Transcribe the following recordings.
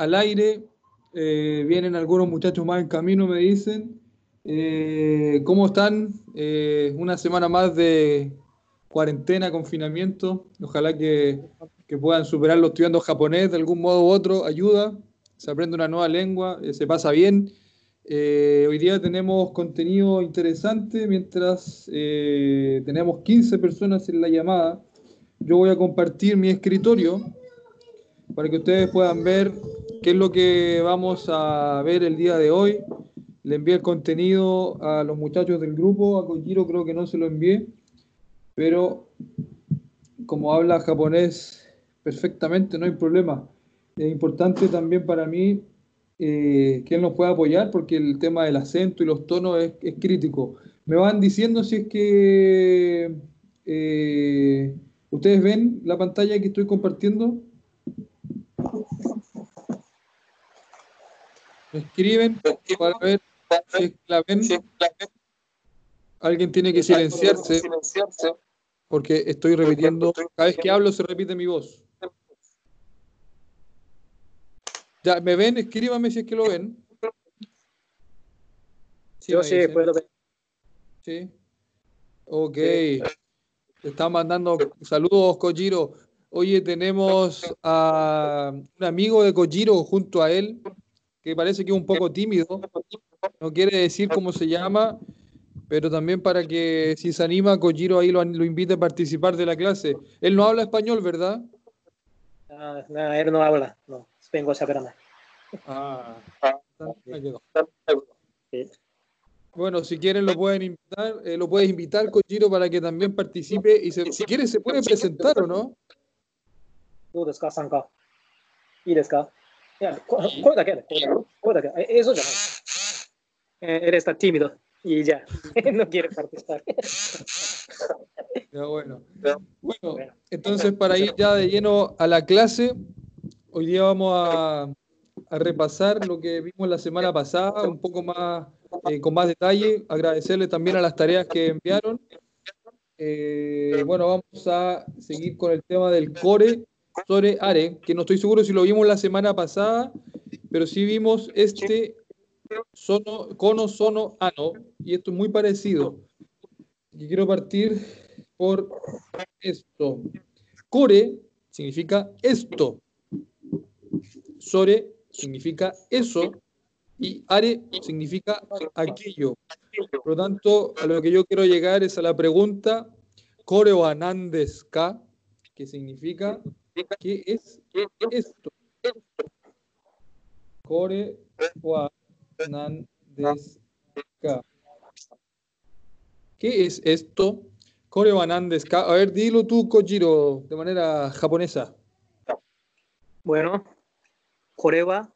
al aire. Eh, vienen algunos muchachos más en camino, me dicen. Eh, ¿Cómo están? Eh, una semana más de cuarentena, confinamiento. Ojalá que, que, puedan superarlo estudiando japonés de algún modo u otro. Ayuda, se aprende una nueva lengua, se pasa bien. hoy día tenemos contenido interesante mientras tenemos 15 personas en la llamada. Yo voy a compartir mi escritorio para que ustedes puedan ver qué es lo que vamos a ver el día de hoy. Le envié el contenido a los muchachos del grupo, a Kojiro creo que no se lo envié, pero como habla japonés perfectamente, no hay problema. Es importante también para mí eh, que él nos pueda apoyar porque el tema del acento y los tonos es, es crítico. Me van diciendo si es que eh, ustedes ven la pantalla que estoy compartiendo. Escriben para ver si la ven. Alguien tiene que silenciarse porque estoy repitiendo. Cada vez que hablo se repite mi voz. Ya, ¿me ven? Escríbame si es que lo ven. Sí, Yo sí, puedo ver. Sí. Ok. Te está mandando saludos, Kojiro. Oye, tenemos a un amigo de Kojiro junto a él, que parece que es un poco tímido, no quiere decir cómo se llama, pero también para que si se anima, Kojiro ahí lo, lo invite a participar de la clase. Él no habla español, ¿verdad? Ah, no, él no habla, no, vengo a saber Ah, Bueno, si quieren lo pueden invitar, eh, lo puedes invitar, Kojiro, para que también participe y se, si quiere se puede presentar o no. どうですか参加いいですか いや、声だけね、声だけ。映像じゃない。Eh, eres tan tímido y ya, no quiere participar. Ya, bueno. bueno, entonces para ir ya de lleno a la clase, hoy día vamos a, a repasar lo que vimos la semana pasada, un poco más, eh, con más detalle, agradecerle también a las tareas que enviaron. Eh, bueno, vamos a seguir con el tema del core sobre Are, que no estoy seguro si lo vimos la semana pasada, pero sí vimos este sono, cono, sono, ano, y esto es muy parecido. Y quiero partir por esto. Core significa esto. Sore significa eso. Y are significa aquello. Por lo tanto, a lo que yo quiero llegar es a la pregunta, Core o anandeska, que significa ¿Qué es esto? Core ¿Qué es esto? Core Wanandeska. A ver, dilo tú, Kojiro, de manera japonesa. Bueno, Kore wa.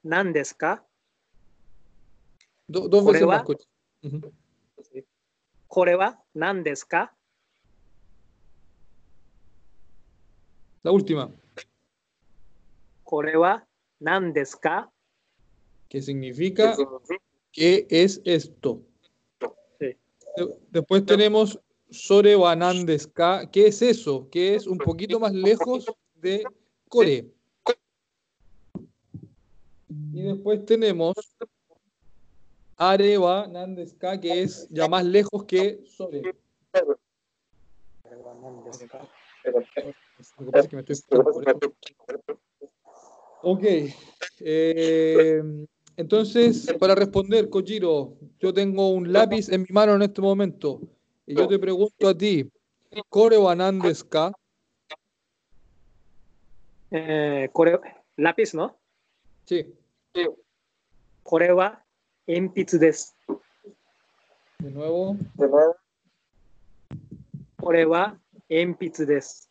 Do, dos veces más, wa nandeska. La última. ¿Qué significa? ¿Qué es esto? Después tenemos Sore wa ¿Qué es eso? Que es un poquito más lejos de Kore. Y después tenemos Are wa que es ya más lejos que Sore. Ok. Eh, entonces, para responder, Kojiro, yo tengo un lápiz en mi mano en este momento. Y yo te pregunto a ti, ¿Kore wa nandeska? Eh, lápiz, ¿no? Sí. Kore wa enpitsu desu. De nuevo. De nuevo. Kore wa enpitsu desu.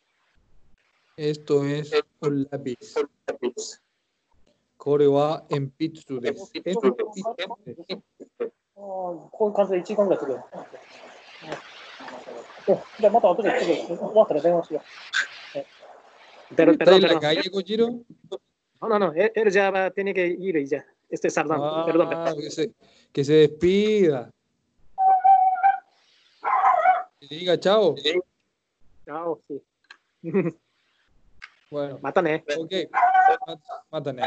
Esto es un lápiz. Kore wa enpitsu desu. Oh, こういう感じで1時間ぐらいするよ。じゃあまた後ですぐ終わったら電話しよう。Pero, ¿Está en la calle, Kojiro? No, no, no, él ya va, tiene que ir y ya. Estoy sardando. Ah, perdón, perdón. Que, se, que se despida. Que diga chao. Chao, sí. Bueno. Mátane. Ok. matan.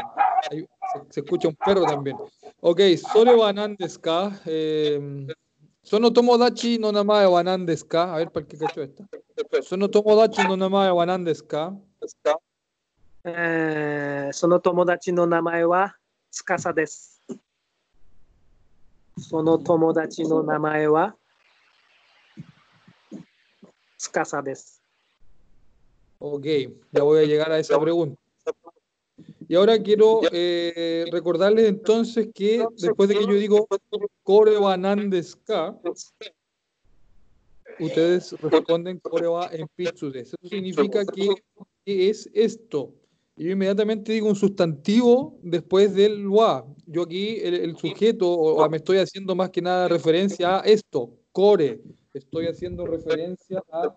Se, se, escucha un perro también. Ok, solo Banandes K. Eh, sono Tomodachi no namae Banandes K. A ver, ¿para qué cacho esta? Sono Tomodachi no namae Banandes K. Eh, sono Tomodachi no namae wa Tsukasa desu. Sono Tomodachi no namae wa Tsukasa desu. Ok, ya voy a llegar a esa pregunta. Y ahora quiero eh, recordarles entonces que después de que yo digo Kore wa nan desu ka? ustedes responden Kore wa enpitsu desu. Eso significa que, ¿qué es esto? Yo inmediatamente digo un sustantivo después del wa. Yo aquí el, el sujeto, o, o me estoy haciendo más que nada referencia a esto, core. Estoy haciendo referencia a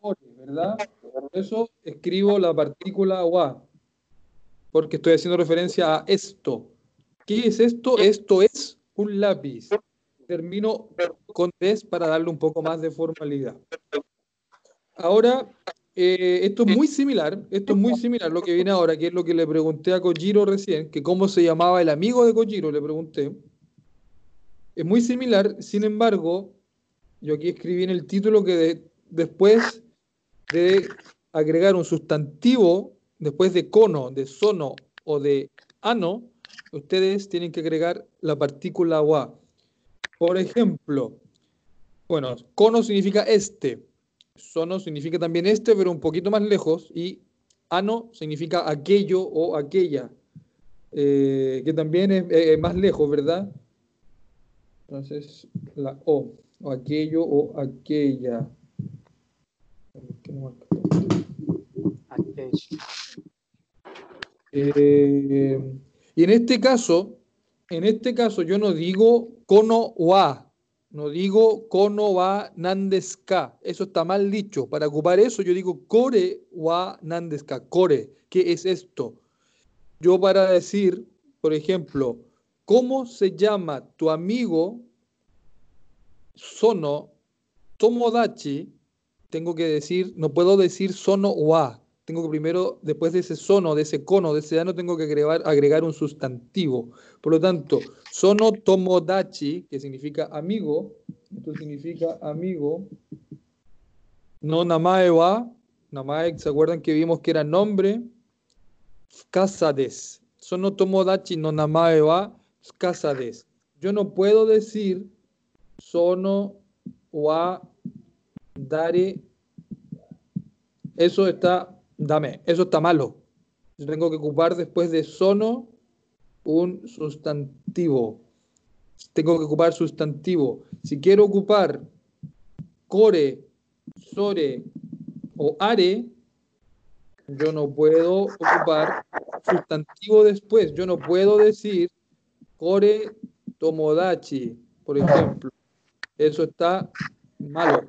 core, ¿verdad? Por eso escribo la partícula wa, porque estoy haciendo referencia a esto. ¿Qué es esto? Esto es un lápiz. Termino con des para darle un poco más de formalidad. Ahora, eh, esto es muy similar, esto es muy similar lo que viene ahora, que es lo que le pregunté a Kojiro recién, que cómo se llamaba el amigo de Kojiro, le pregunté. Es muy similar, sin embargo, yo aquí escribí en el título que de- después de agregar un sustantivo, después de cono, de sono o de ano, ustedes tienen que agregar la partícula wa. Por ejemplo, bueno, cono significa este, sono significa también este, pero un poquito más lejos, y ano significa aquello o aquella, eh, que también es eh, más lejos, ¿verdad? Entonces, la O, o aquello o aquella. ¿Qué no marca? Eh, y en este caso, en este caso yo no digo kono wa, no digo kono wa nandeska, eso está mal dicho. Para ocupar eso yo digo kore wa nandeska, kore, ¿qué es esto? Yo para decir, por ejemplo, ¿cómo se llama tu amigo sono tomodachi? Tengo que decir, no puedo decir sono wa, tengo que primero, después de ese sono, de ese cono, de ese ano, tengo que agregar, agregar un sustantivo. Por lo tanto, sono tomodachi, que significa amigo, esto significa amigo, no namae wa, namae, ¿se acuerdan que vimos que era nombre? Casa des. Sono tomodachi no namae wa casa des. Yo no puedo decir sono wa dare. Eso está Dame, eso está malo. Yo tengo que ocupar después de sono un sustantivo. Tengo que ocupar sustantivo. Si quiero ocupar core, sore o are, yo no puedo ocupar sustantivo después. Yo no puedo decir core tomodachi, por ejemplo. Eso está malo.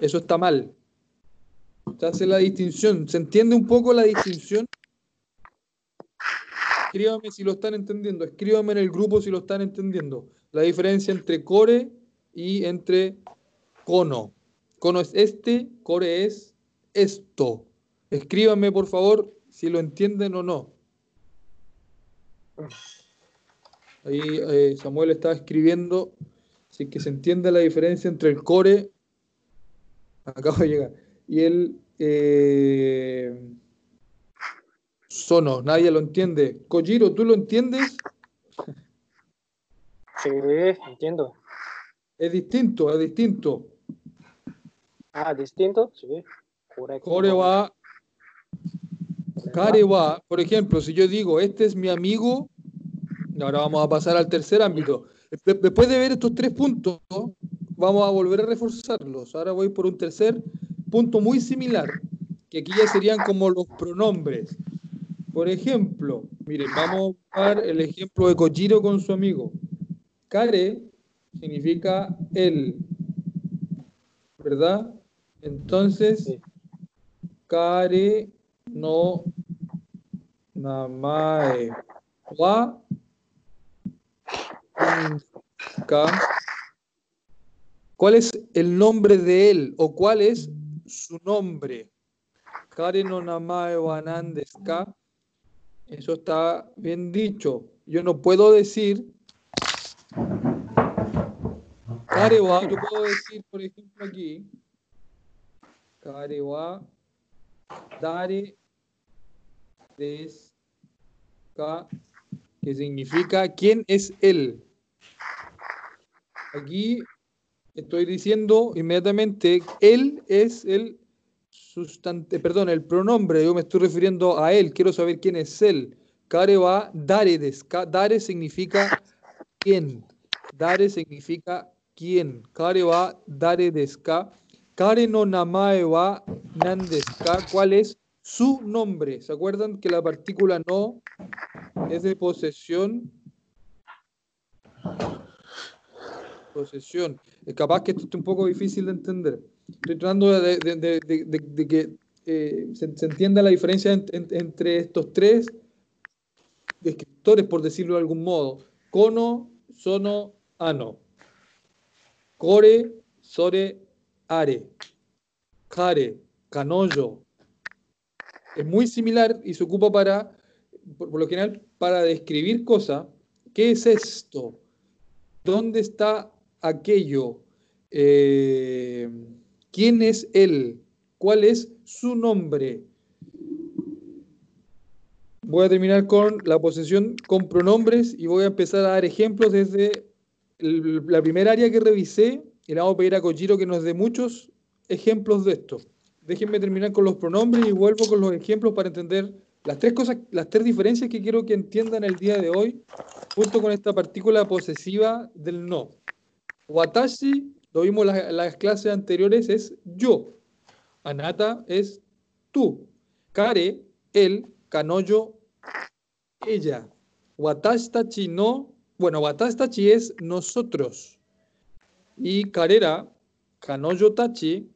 Eso está mal. Se hace la distinción. ¿Se entiende un poco la distinción? Escríbame si lo están entendiendo. Escríbame en el grupo si lo están entendiendo. La diferencia entre core y entre cono. Cono es este, core es esto. Escríbame, por favor, si lo entienden o no. Ahí eh, Samuel está escribiendo. Si que se entiende la diferencia entre el core. Acabo de llegar. Y el eh, sono. Nadie lo entiende. Kojiro, ¿tú lo entiendes? Sí, entiendo. Es distinto, es distinto. Ah, distinto. Sí, correcto. Kore wa, kare wa, por ejemplo, si yo digo, este es mi amigo, y ahora vamos a pasar al tercer ámbito. De- Después de ver estos tres puntos, vamos a volver a reforzarlos. Ahora voy por un tercer punto muy similar, que aquí ya serían como los pronombres. Por ejemplo, miren, vamos a buscar el ejemplo de Kojiro con su amigo. Kare significa él, ¿verdad? Entonces. Kare no namae wa ka. ¿Cuál es el nombre de él o cuál es su nombre? Kare no namae ka? Eso está bien dicho. Yo no puedo decir. Karewa, yo puedo decir, por ejemplo, aquí. Karewa dare des que significa quién es él. Aquí estoy diciendo inmediatamente, él es el sustante, perdón, el pronombre, yo me estoy refiriendo a él, quiero saber quién es él. Kare va dare Dare significa quién. Dare significa quién. Kare va dare deska. Kare no namae wa nan ¿Cuál es su nombre? ¿Se acuerdan que la partícula no es de posesión? Posesión. Es capaz que esto esté un poco difícil de entender. Estoy tratando de, que eh, se, entienda la diferencia entre estos tres escritores, por decirlo de algún modo. Kono, Sono, Ano. Kore, Sore, Are. Kare, Kanoyo. Es muy similar y se ocupa para, por, lo general, para describir cosas. ¿Qué es esto? ¿Dónde está aquello? Eh, ¿Quién es él? ¿Cuál es su nombre? Voy a terminar con la posesión con pronombres y voy a empezar a dar ejemplos desde la primera área que revisé y le vamos a pedir a Kojiro que nos dé muchos ejemplos de esto. Déjenme terminar con los pronombres y vuelvo con los ejemplos para entender las tres cosas, las tres diferencias que quiero que entiendan el día de hoy, junto con esta partícula posesiva del no. Watashi lo vimos en las, clases anteriores, es yo. Anata es tú. Kare, él. Kanoyo, ella. Watashi no, bueno, watashi es nosotros. Y karera, kanoyo tachi,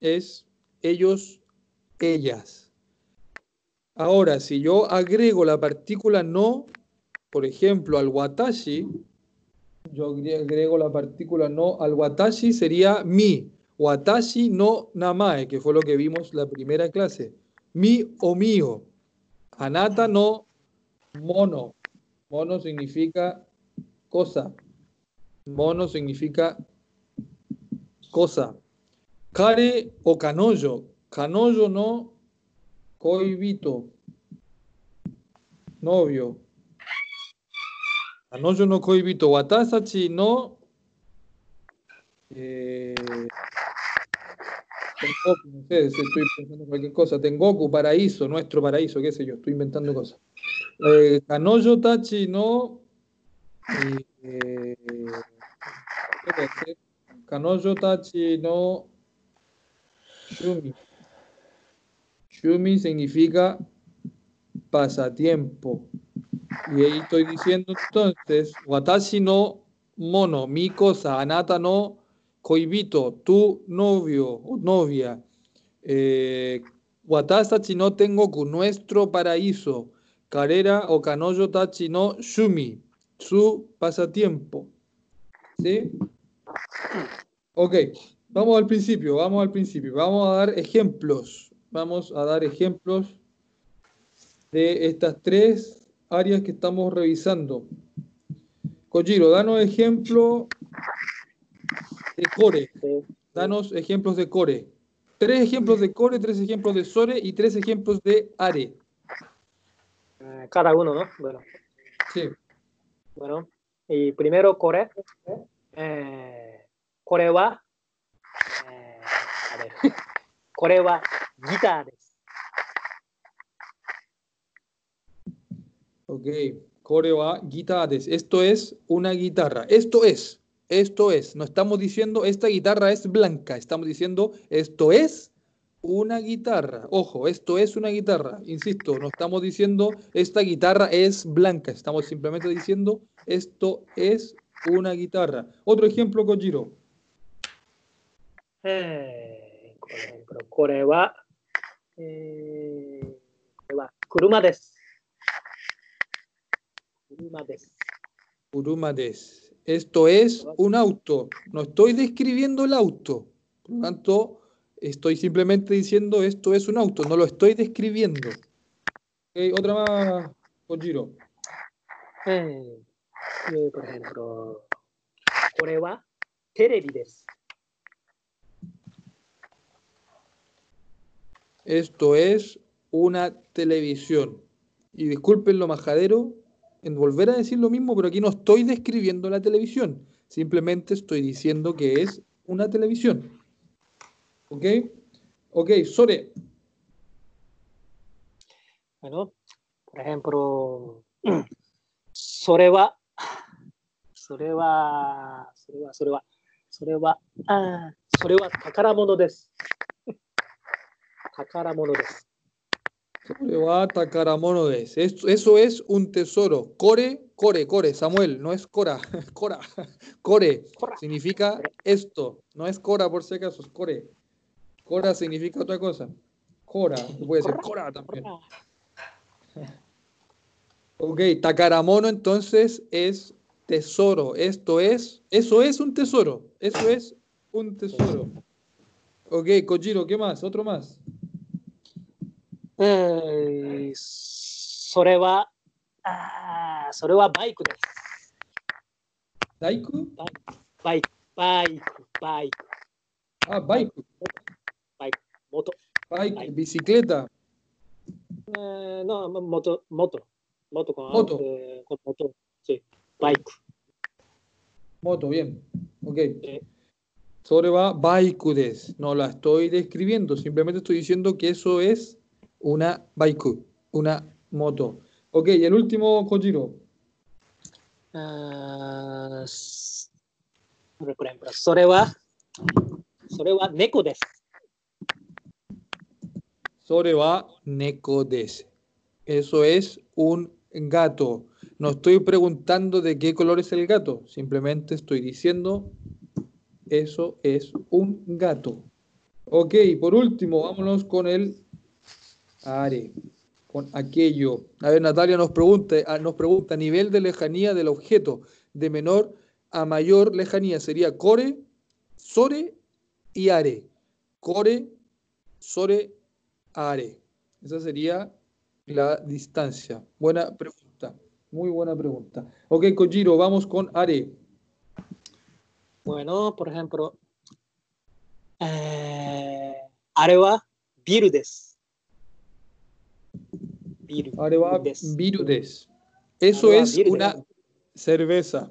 es ellos, ellas. Ahora, si yo agrego la partícula no, por ejemplo, al watashi, yo agrego la partícula no al watashi, sería mi. Watashi no namae, que fue lo que vimos la primera clase. Mi o mío. Anata no mono. Mono significa cosa. Mono significa cosa. Kare o canoyo. Canoyo no coibito. Novio. Anoyo no koibito watasachi no eh, Tengoku, no sé, estoy pensando en cualquier cosa. Tengoku, paraíso, nuestro paraíso, qué sé yo, estoy inventando cosas. Eh, Kanoyo tachi no. Eh, Kanoyo tachi no. Shumi. Shumi significa pasatiempo. Y ahí estoy diciendo entonces, watashi no mono, mi cosa, anata no koibito, tu novio o novia. Eh, watashi no tengo nuestro paraíso. Carrera o kanoyo tachi no shumi, su pasatiempo. ¿Sí? Ok, vamos al principio, vamos al principio. Vamos a dar ejemplos. Vamos a dar ejemplos de estas tres áreas que estamos revisando. Kojiro, danos ejemplo de core. Danos ejemplos de core. Tres ejemplos de core, tres ejemplos de sore y tres ejemplos de are. Eh, cada uno, ¿no? Bueno. Sí. Bueno, y primero core. Eh, core wa. Eh, a ver. Core wa guitarra. Ok, coreo a guitarras. Esto es una guitarra. Esto es, esto es. No estamos diciendo esta guitarra es blanca. Estamos diciendo esto es una guitarra. Ojo, esto es una guitarra. Insisto, no estamos diciendo esta guitarra es blanca. Estamos simplemente diciendo esto es una guitarra. Otro ejemplo, Kojiro. Eh, por ejemplo, Coreba. Eh, kuruma Urumades. Esto es un auto. No estoy describiendo el auto. Por lo tanto, estoy simplemente diciendo esto es un auto. No lo estoy describiendo. Otra más, Kojiro. Eh, eh, por ejemplo, Coreba, televides. Esto es una televisión. Y disculpen lo majadero, en volver a decir lo mismo, pero aquí no estoy describiendo la televisión, simplemente estoy diciendo que es una televisión. ¿Ok? Ok, Sore. Bueno, por ejemplo, Soreba, Soreba, Soreba, Soreba, Soreba, ah, Soreba, Kakaramono des. Kakaramono des. Le va a atacar a Mono eso es un tesoro. Core, core, core, Samuel, no es Cora, Cora, Core. Significa esto. No es Cora por si acaso, es Core. Cora significa otra cosa. Cora, puede ser Cora también. Ok, Takaramono entonces es tesoro. Esto es, eso es un tesoro. Eso es un tesoro. Ok, Kojiro, ¿qué más? ¿Otro más? うんそれはあそれはバイクです。バイクバイク、バイク、バイク。あ、バイク。バイク、モト。バイク、ビシクレタ。Eh, ah, no, moto, moto. Moto con moto. Eh, moto. Bike. Bien. Ok. No la estoy describiendo, simplemente estoy diciendo que eso es una baiku, una moto. Ok, el último, Kojiro. Uh, por ejemplo, neko desu. Sorewa neko desu. Eso es un gato. No estoy preguntando de qué color es el gato, simplemente estoy diciendo eso es un gato. Ok, por último, vámonos con el Are, con aquello. A ver, Natalia nos pregunta, ah, nos pregunta, nivel de lejanía del objeto, de menor a mayor lejanía, sería core, sore y are. Core, sore, are. Esa sería la distancia. Buena pregunta, muy buena pregunta. Ok, Kojiro, vamos con are. Bueno, por ejemplo, eh, are wa biru desu. Arevap. Eso es una cerveza.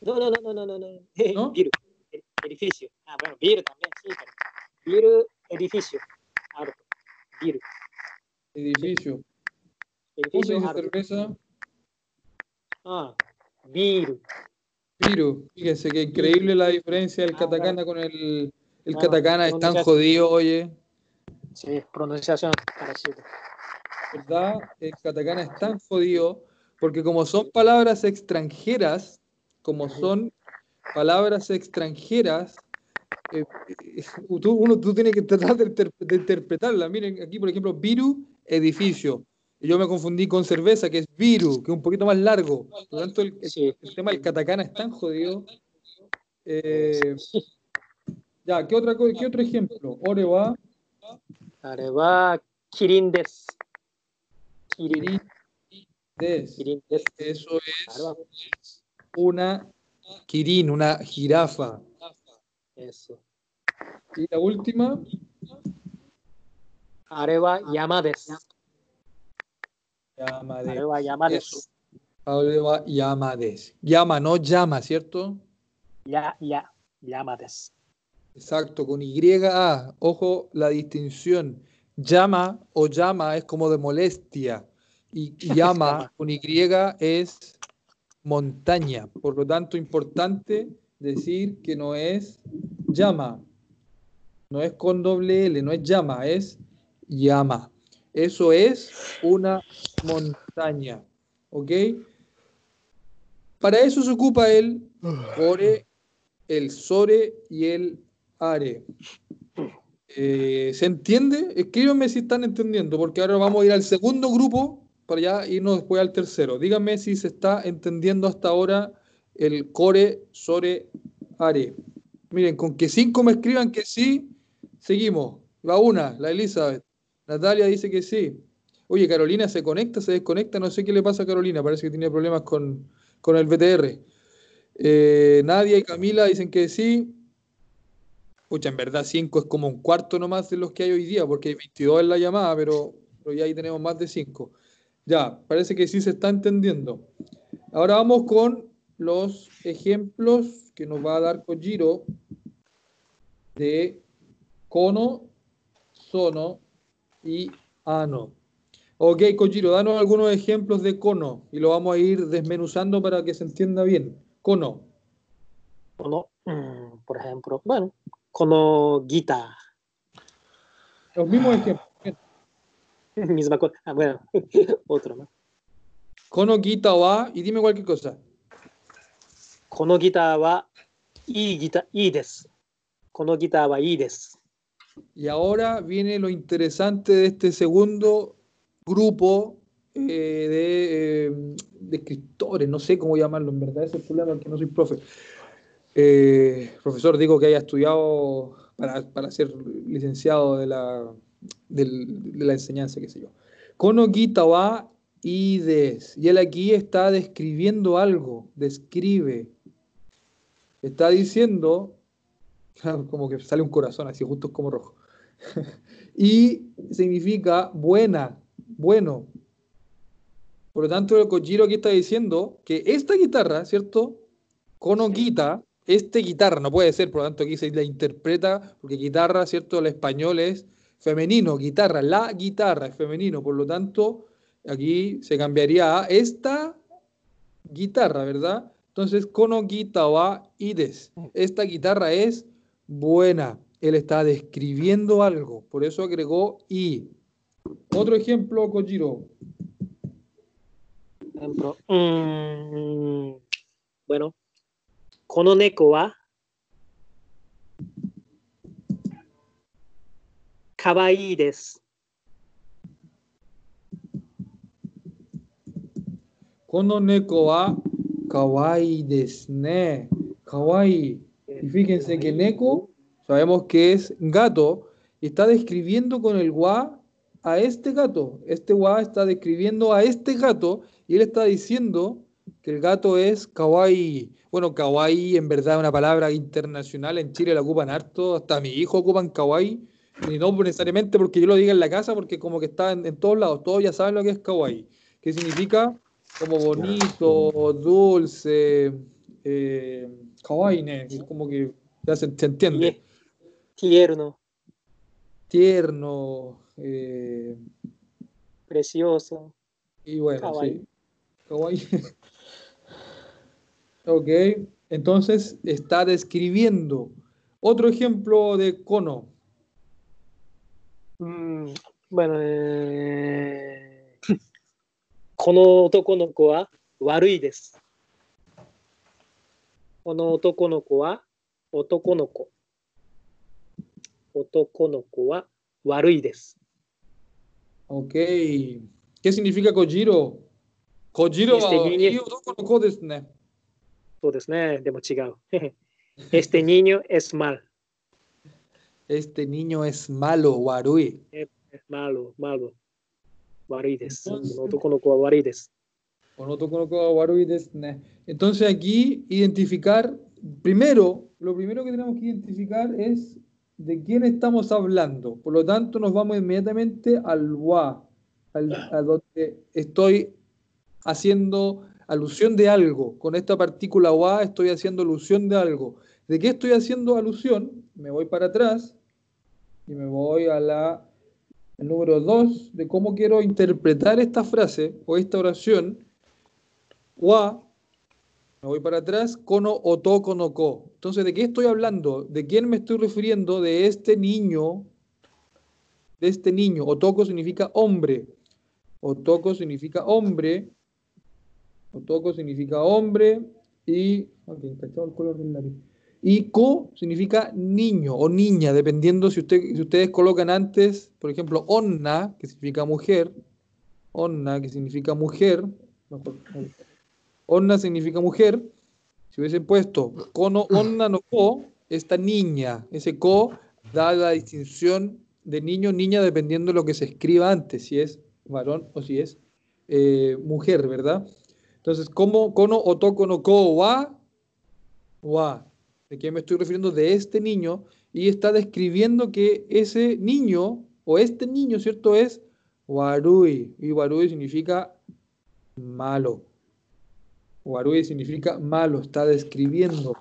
No, no, no, no, no, no. ¿No? Viru, edificio. Ah, bueno, viru también, sí. Pero viru, edificio. Arco. Viru. Edificio. Edificio. ¿Cómo cerveza? Ah, viru. Viru. Fíjense que increíble la diferencia del ah, katakana claro. con el. El ah, katakana es tan jodido, oye. Sí, pronunciación parecida. ¿verdad? El katakana es tan jodido porque como son palabras extranjeras, como son palabras extranjeras, eh, eh, uno tú tienes que tratar de, inter, interpretarla. Miren, aquí por ejemplo, viru, edificio. Yo me confundí con cerveza, que es viru, que es un poquito más largo. Por lo tanto, el, tema del katakana es tan jodido. Eh, ya, ¿qué, otra, ¿qué otro ejemplo? Oreba. Areba, kirin des. Eso es una Kirin, una jirafa. Eso. Y la última. Areva Yamades. Areva Yamades. Areva Yamades. Llama, no llama, ¿cierto? Ya, ya, Yamades. Exacto, con Y, ojo la distinción Llama o llama es como de molestia. Y llama con Y es montaña. Por lo tanto, importante decir que no es llama. No es con doble L, no es llama, es llama. Eso es una montaña. ¿Ok? Para eso se ocupa el ore, el sore y el are. Eh, ¿Se entiende? Escríbanme si están entendiendo, porque ahora vamos a ir al segundo grupo para ya irnos después al tercero. Díganme si se está entendiendo hasta ahora el core, sore, are. Miren, con que cinco me escriban que sí, seguimos. Va una, la Elizabeth. Natalia dice que sí. Oye, Carolina se conecta, se desconecta, no sé qué le pasa a Carolina, parece que tiene problemas con, con el VTR. Eh, Nadia y Camila dicen que sí. Pucha, en verdad 5 es como un cuarto nomás de los que hay hoy día, porque hay 22 en la llamada, pero, pero ya ahí tenemos más de 5. Ya, parece que sí se está entendiendo. Ahora vamos con los ejemplos que nos va a dar Kojiro de cono, sono y ano. Ok, Kojiro, danos algunos ejemplos de cono y lo vamos a ir desmenuzando para que se entienda bien. Cono. Cono, mm, por ejemplo, bueno, このギター。Los mismos ejemplos. Misma cosa. Ah, bueno, otro más. Kono guitar wa, y dime cualquier cosa. Kono guitar wa, y guitar, y des. Kono guitar wa, y des. Y ahora viene lo interesante de este segundo grupo eh, eh, de, escritores, no sé cómo llamarlo, en verdad, ese es el problema que no soy profe. Eh, profesor, digo que haya estudiado para, para ser licenciado de la, de la enseñanza, qué sé yo. Kono gita wa ides. Y él aquí está describiendo algo, describe. Está diciendo, como que sale un corazón así, justo como rojo. y significa buena, bueno. Por lo tanto, el Kojiro aquí está diciendo que esta guitarra, ¿cierto? Kono guita, este guitarra, no puede ser, por lo tanto aquí se la interpreta, porque guitarra, ¿cierto? El español es femenino, guitarra, la guitarra es femenino, por lo tanto, aquí se cambiaría a esta guitarra, ¿verdad? Entonces, kono wa ides. Esta guitarra es buena. Él está describiendo algo, por eso agregó i. Otro ejemplo, Kojiro. Mm, bueno, この猫はかわいいです。 Kono neko wa kawaii desu ne. Kawaii. Y fíjense que neko, sabemos que es gato, y está describiendo con el wa a este gato. Este wa está describiendo a este gato, y él está diciendo que el gato es kawaii. Bueno, kawaii en verdad es una palabra internacional, en Chile la ocupan harto, hasta mi hijo ocupan kawaii, y no necesariamente porque yo lo diga en la casa, porque como que está en, en todos lados, todos ya saben lo que es kawaii, que significa como bonito, dulce, eh, kawaii, es como que ya se, se entiende, Tierno, tierno, eh, precioso. y bueno, Kawaii. sí, kawaii. Ok, entonces está describiendo. Otro ejemplo de cono. Mm, bueno, eh... Kono otoko no ko warui desu. Kono otoko no ko otoko no ko. Otoko no ko warui. Ok. ¿Qué significa Kojiro? Kojiro este niño... otoko no ko desu ne. そうですね。でも違う。este niño es mal. Este niño es malo, warui. Es malo, malo. 悪いです。こ Entonces- の男の子は悪いです。 Onotoko no ko warui desu ne. Entonces aquí identificar, primero, lo primero que tenemos que identificar es de quién estamos hablando. Por lo tanto, nos vamos inmediatamente al wa, al- a donde estoy haciendo alusión de algo. Con esta partícula wa estoy haciendo alusión de algo. ¿De qué estoy haciendo alusión? Me voy para atrás y me voy a la número 2 de cómo quiero interpretar esta frase o esta oración. Wa, me voy para atrás, kono otoko no ko. Entonces, ¿de qué estoy hablando? ¿De quién me estoy refiriendo? De este niño, de este niño. Otoko significa hombre. Otoko significa hombre. Otoko significa hombre. Y. ok, cachado el color del lápiz. Y ko significa niño o niña, dependiendo si, usted, si ustedes colocan antes, por ejemplo, onna, que significa mujer. Onna, que significa mujer. Onna significa mujer. Si hubiesen puesto kono onna no ko, esta niña, ese ko da la distinción de niño niña dependiendo de lo que se escriba antes, si es varón o si es eh, mujer, ¿verdad? Entonces, ¿cómo kono otoko no ko wa? Wa. ¿De qué me estoy refiriendo? De este niño. Y está describiendo que ese niño, o este niño, ¿cierto? Es warui. Y warui significa malo. Warui significa malo, está describiendo.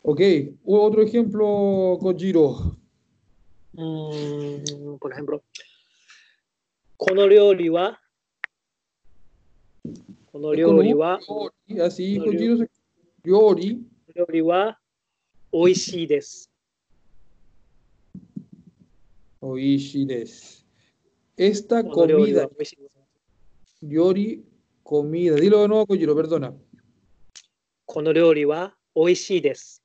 Ok, otro ejemplo, Kojiro. Mm, por ejemplo, この料理はこの料理は así, Kojiro, Yori. 料理は美味しいです。 Oishi des. Esta この料理は comida, 美味しいです。 Yori, comida. Dilo de nuevo, Kojiro, perdona. この料理は美味しいです。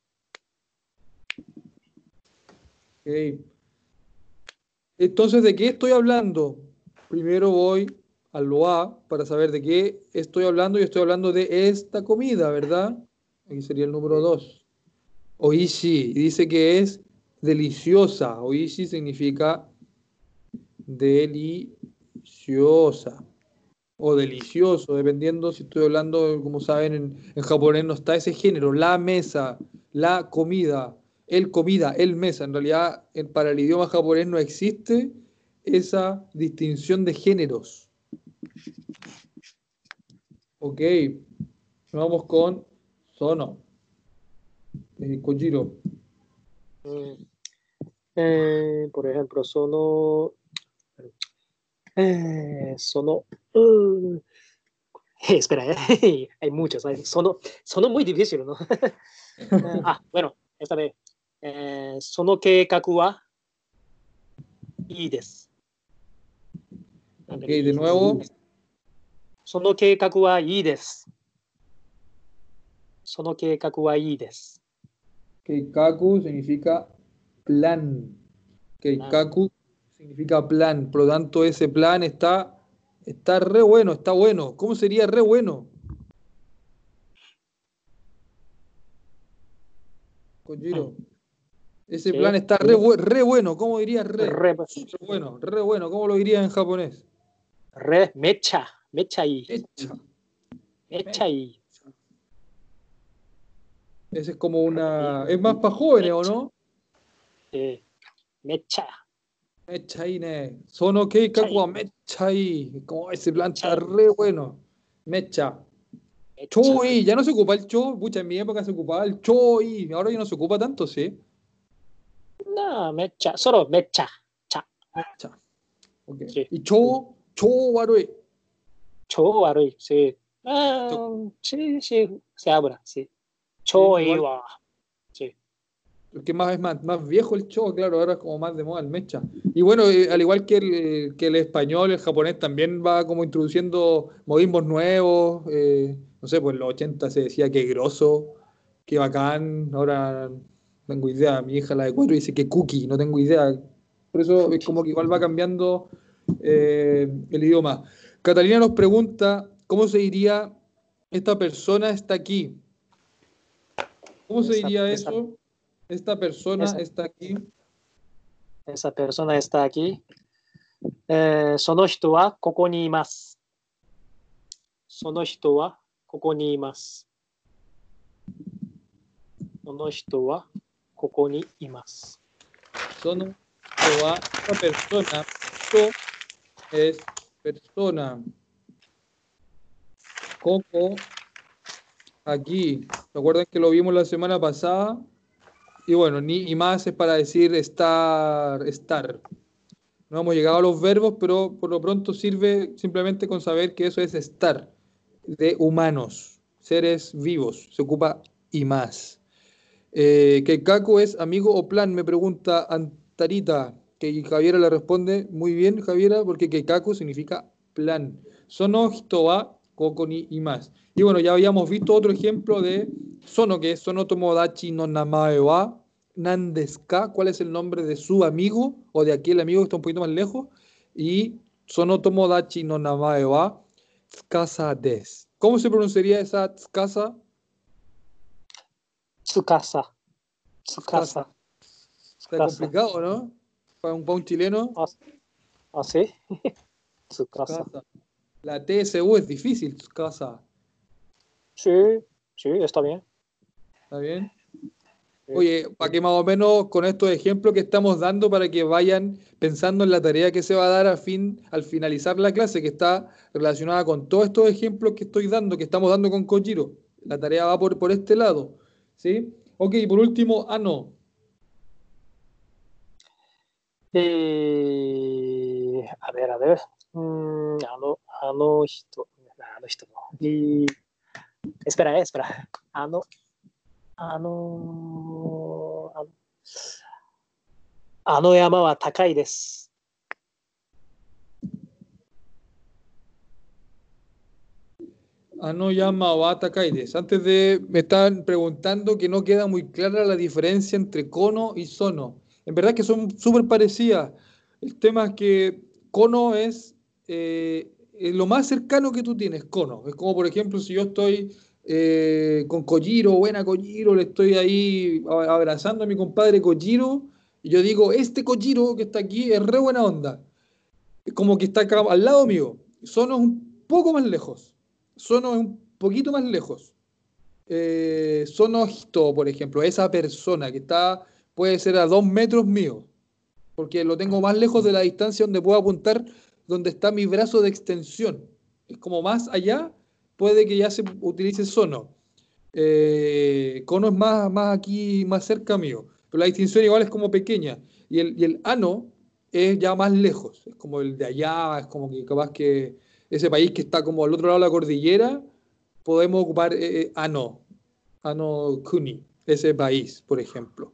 Ok. Entonces, ¿de qué estoy hablando? Primero voy al loa para saber de qué estoy hablando y estoy hablando de esta comida, ¿verdad? Aquí sería el número 2. Oishi, dice que es deliciosa. Oishi significa deliciosa o delicioso, dependiendo si estoy hablando, como saben, en, en japonés no está ese género, la mesa, la comida, el comida, el mesa. En realidad, para el idioma japonés no existe esa distinción de géneros. Ok, vamos con Sono. Eh, Kojiro. Mm. Eh, por ejemplo, Sono. Eh, sono. Uh, eh, espera, eh, hay muchos. Sono, sono muy difícil, ¿no? ah, bueno, esta vez. Eh, sono que kakua. Y des. Ok, de nuevo. その計画はいいです。その計画はいいです。 Keikaku significa plan. Keikaku significa plan. Por lo tanto, ese plan está, está re bueno, está bueno. ¿Cómo sería re bueno? Kojiro. Ese Sí. plan está re, bu- re bueno. ¿Cómo dirías re? Re, Súper bueno, re bueno. ¿Cómo lo dirías en japonés? れ、め Mecha ahí. Mecha. Mecha ahí. Ese es como una. Es más para jóvenes, ¿o no? Sí. Mecha. Mecha ahí, Son ok, Kakua, mecha ahí. Como ese planta re bueno. Mecha. Choi, ya no se ocupa el cho, pucha, en mi época se ocupaba el choi, ahora ya no se ocupa tanto, ¿sí? No, mecha, solo mecha, cha. Mecha. Okay. Sí. Y cho, cho. 초와를 세 아, sí, sí, se abra, sí. Cho Iwa. Sí. E Porque más es más, viejo el Cho, claro, ahora es como más de moda el mecha. Y bueno, eh, al igual que el, que el español, el japonés también va como introduciendo modismos nuevos. Eh, no sé, pues en los 80 se decía que grosso, que bacán. Ahora no tengo idea, mi hija la de cuatro dice que cookie, no tengo idea. Por eso es como que igual va cambiando eh, el idioma. Catalina nos pregunta, ¿cómo se diría esta persona está aquí? ¿Cómo esa, se diría esa, eso? Esta persona esa, está aquí. Esa persona está aquí. Eh, sono hito wa ah, koko ni imasu. Sono hito ah, ni imasu. Sono hito ah, ni esta persona. Esto es persona. Coco aquí. ¿Se acuerdan que lo vimos la semana pasada? Y bueno, ni y más es para decir estar, estar. No hemos llegado a los verbos, pero por lo pronto sirve simplemente con saber que eso es estar de humanos, seres vivos. Se ocupa y más. Eh, Keikaku es amigo o plan, me pregunta Antarita que Javiera le responde, muy bien Javiera, porque Keikaku significa plan. Sono, Hitoba, Kokoni y más. Y bueno, ya habíamos visto otro ejemplo de Sono, que es Sono Tomodachi no Namae wa Nandeska, cuál es el nombre de su amigo o de aquel amigo que está un poquito más lejos. Y Sono Tomodachi no Namae wa Tsukasa des. ¿Cómo se pronunciaría esa Tsukasa? Tsukasa. Tsukasa. Está complicado, ¿no? Para un, para un chileno. ¿Ah, sí? Tsukasa. Tsukasa. La TSU es difícil, Tsukasa. Sí, sí, está bien. ¿Está bien? Oye, para que más o menos con estos ejemplos que estamos dando para que vayan pensando en la tarea que se va a dar al fin, al finalizar la clase, que está relacionada con todos estos ejemplos que estoy dando, que estamos dando con Kojiro. La tarea va por, por este lado. ¿Sí? Ok, por último, ah, no. えー、あれあれ、うん、あの、あの人、あの人の、えー、エスペラ、エスペラ、あの、あのあの、あの山は高いです。Ah, no llama Watakaides. Antes de, me están preguntando que no queda muy clara la diferencia entre cono y sono. En verdad que son súper parecidas. El tema es que cono es, eh, es lo más cercano que tú tienes, cono. Es como, por ejemplo, si yo estoy eh, con Kojiro, buena Kojiro, le estoy ahí abrazando a mi compadre Kojiro, y yo digo, este Kojiro que está aquí es re buena onda. Es como que está acá al lado mío. Sono un poco más lejos. Sono un poquito más lejos. Eh, Sono Hito, por ejemplo, esa persona que está, puede ser a dos metros mío, porque lo tengo más lejos de la distancia donde puedo apuntar, donde está mi brazo de extensión. Es como más allá, puede que ya se utilice Sono. Eh, Kono es más, más aquí, más cerca mío, pero la distinción igual es como pequeña. Y el, y el Ano es ya más lejos, es como el de allá, es como que capaz que ese país que está como al otro lado de la cordillera, podemos ocupar eh, eh, Ano, Ano Kuni, ese país, por ejemplo.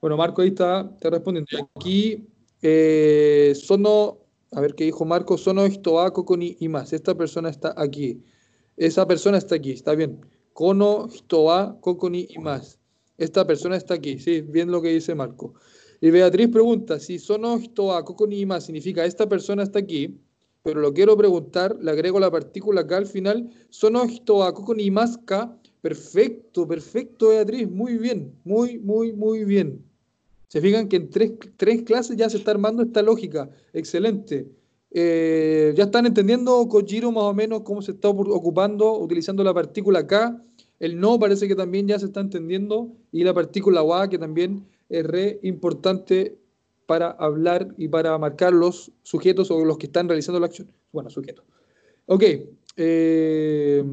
Bueno, Marco ahí está, está respondiendo. Aquí, eh, Sono, a ver qué dijo Marco, Sono Hitoa Koni y más. Esta persona está aquí. Esa persona está aquí, está bien. Kono Hitoa Kokoni y más. Esta persona está aquí, sí, bien lo que dice Marco. Y Beatriz pregunta, si Sono Hitoa Kokoni y más significa esta persona está aquí, pero lo quiero preguntar, le agrego la partícula acá al final, Sono Hitoa Kokoni y más. Perfecto, perfecto, Beatriz, muy bien, muy, muy, muy bien. Se fijan que en tres, tres clases ya se está armando esta lógica. Excelente. Eh, ya están entendiendo, Kojiro, más o menos cómo se está ocupando, utilizando la partícula K. El no parece que también ya se está entendiendo. Y la partícula wa, que también es re importante para hablar y para marcar los sujetos o los que están realizando la acción. Bueno, sujetos. Ok. Eh,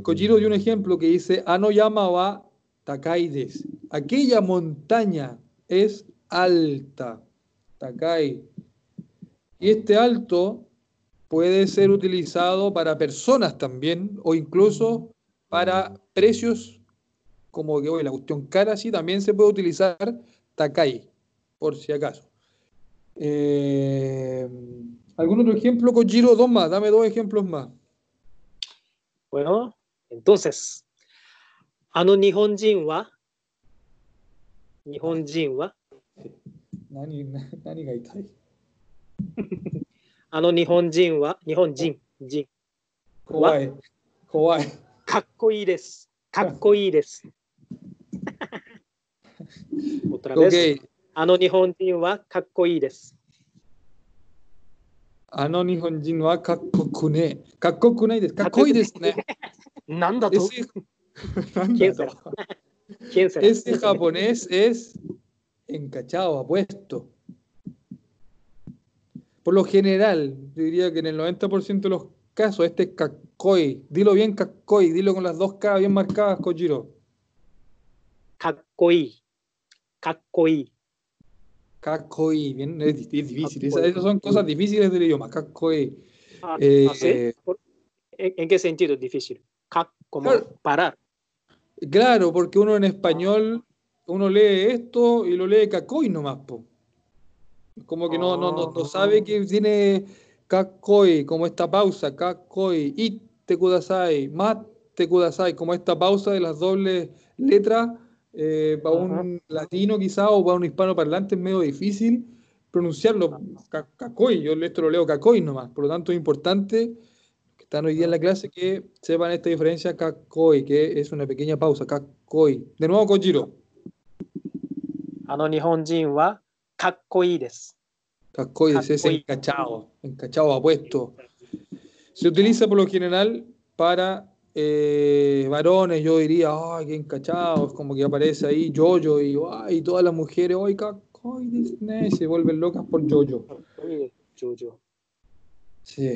Kojiro dio un ejemplo que dice Anoyama wa Takaides. Aquella montaña es alta. Takai. Y este alto puede ser utilizado para personas también, o incluso para precios, como que hoy la cuestión cara, sí, también se puede utilizar Takai, por si acaso. Eh, ¿Algún otro ejemplo, Kojiro? Dos más, dame dos ejemplos más. Bueno, entonces, あの日本人は？日本人は？何何が痛い あの日本人は？日本人人怖い。怖い。かっこいいです。かっこいいです。Vez. Ok. あの日本人は？かっこいいです。あの日本人はかっこくね。かっこくないです。かっこいいですね。なんだと？だ ¿Quién será? ¿Quién? Ese japonés es encachado, apuesto. Por lo general, diría que en el 90% de los casos, este es Kakoi. Dilo bien, Kakoi. Dilo con las dos K bien marcadas, Kojiro. Kakoi. Kakoi. Kakoi. Bien, es, difícil. Esas, son cosas difíciles del idioma. Kakoi. Ah, eh, eh, ¿En qué sentido es difícil? Como claro. parar. Claro, porque uno en español, uno lee esto y lo lee kakoi nomás, po. Como que no, no, no, no sabe que tiene kakoi, como esta pausa, kakoi, ite kudasai, mate kudasai, como esta pausa de las dobles letras, eh, para un latino quizá o para un hispano parlante es medio difícil pronunciarlo. Ka- Kakoi, yo esto lo leo kakoi nomás, por lo tanto es importante están hoy día en la clase que sepan esta diferencia kakoi, que es una pequeña pausa, kakoi. De nuevo, Kojiro. あの日本人はかっこいいです。 Kakoi es ese Kakoi. encachado. encachado, apuesto. Se utiliza por lo general para eh, varones, yo diría, ay, qué encachados, como que aparece ahí Jojo y, ay, todas las mujeres, ay, Disney, se vuelven locas por Jojo. Jojo. Sí.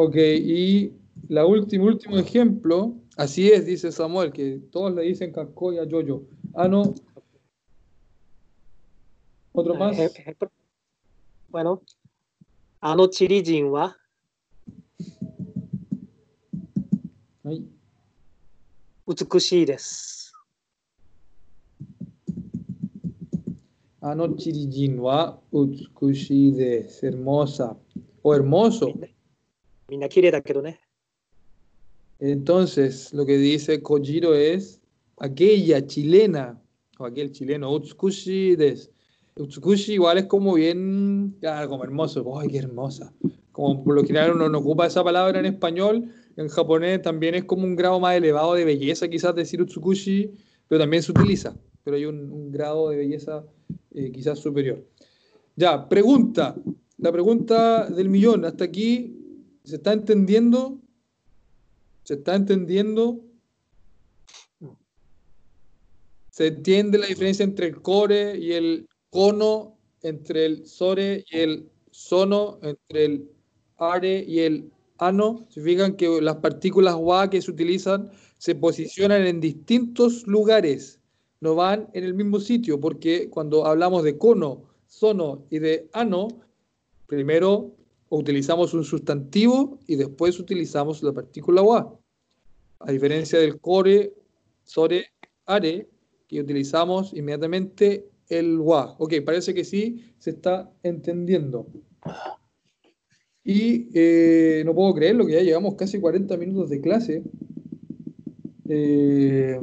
Ok, y la última, último ejemplo, así es, dice Samuel, que todos le dicen Casco y a Yoyo. Ah, no. Otro ah, más. Bueno, ano chirijin wa. Utsukushii desu. Ano chirijin wa utsukushii desu. Hermosa o hermoso. Entonces, lo que dice Kojiro es aquella chilena o aquel chileno, Utsukushi des. Utsukushi igual es como bien, claro, como hermoso. ¡Ay, qué hermosa! Como por lo general uno no ocupa esa palabra en español, en japonés también es como un grado más elevado de belleza, quizás decir Utsukushi, pero también se utiliza, pero hay un, un grado de belleza eh, quizás superior. Ya, pregunta. La pregunta del millón. Hasta aquí, ¿se está entendiendo? ¿Se está entendiendo? ¿Se entiende la diferencia entre el core y el cono, entre el sore y el sono, entre el are y el ano? Se fijan que las partículas wa que se utilizan se posicionan en distintos lugares, no van en el mismo sitio, porque cuando hablamos de cono, sono y de ano, primero utilizamos un sustantivo y después utilizamos la partícula wa. A diferencia del core, sore, are, que utilizamos inmediatamente el wa. Ok, parece que sí se está entendiendo. Y eh, no puedo creerlo que ya llevamos casi 40 minutos de clase. Eh,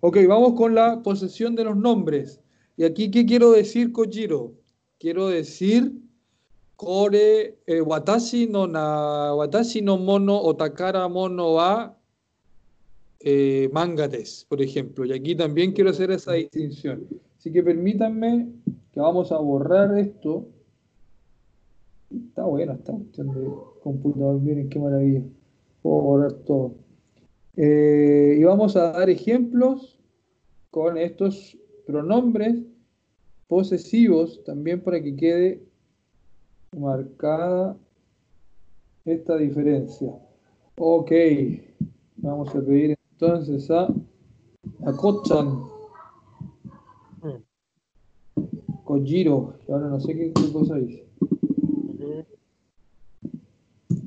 ok, vamos con la posesión de los nombres. Y aquí, ¿qué quiero decir, Kojiro? Quiero decir Kore, eh, watashi no na, watashi no mono, otakara mono wa eh, mangates, por ejemplo. Y aquí también quiero hacer esa distinción. Así que permítanme que vamos a borrar esto. Está buena esta cuestión de computador, miren qué maravilla. Puedo borrar todo. Eh, y vamos a dar ejemplos con estos pronombres posesivos también para que quede marcada esta diferencia. Ok, vamos a pedir entonces a, a Kochan, Kojiro, y ahora no sé qué, qué cosa dice.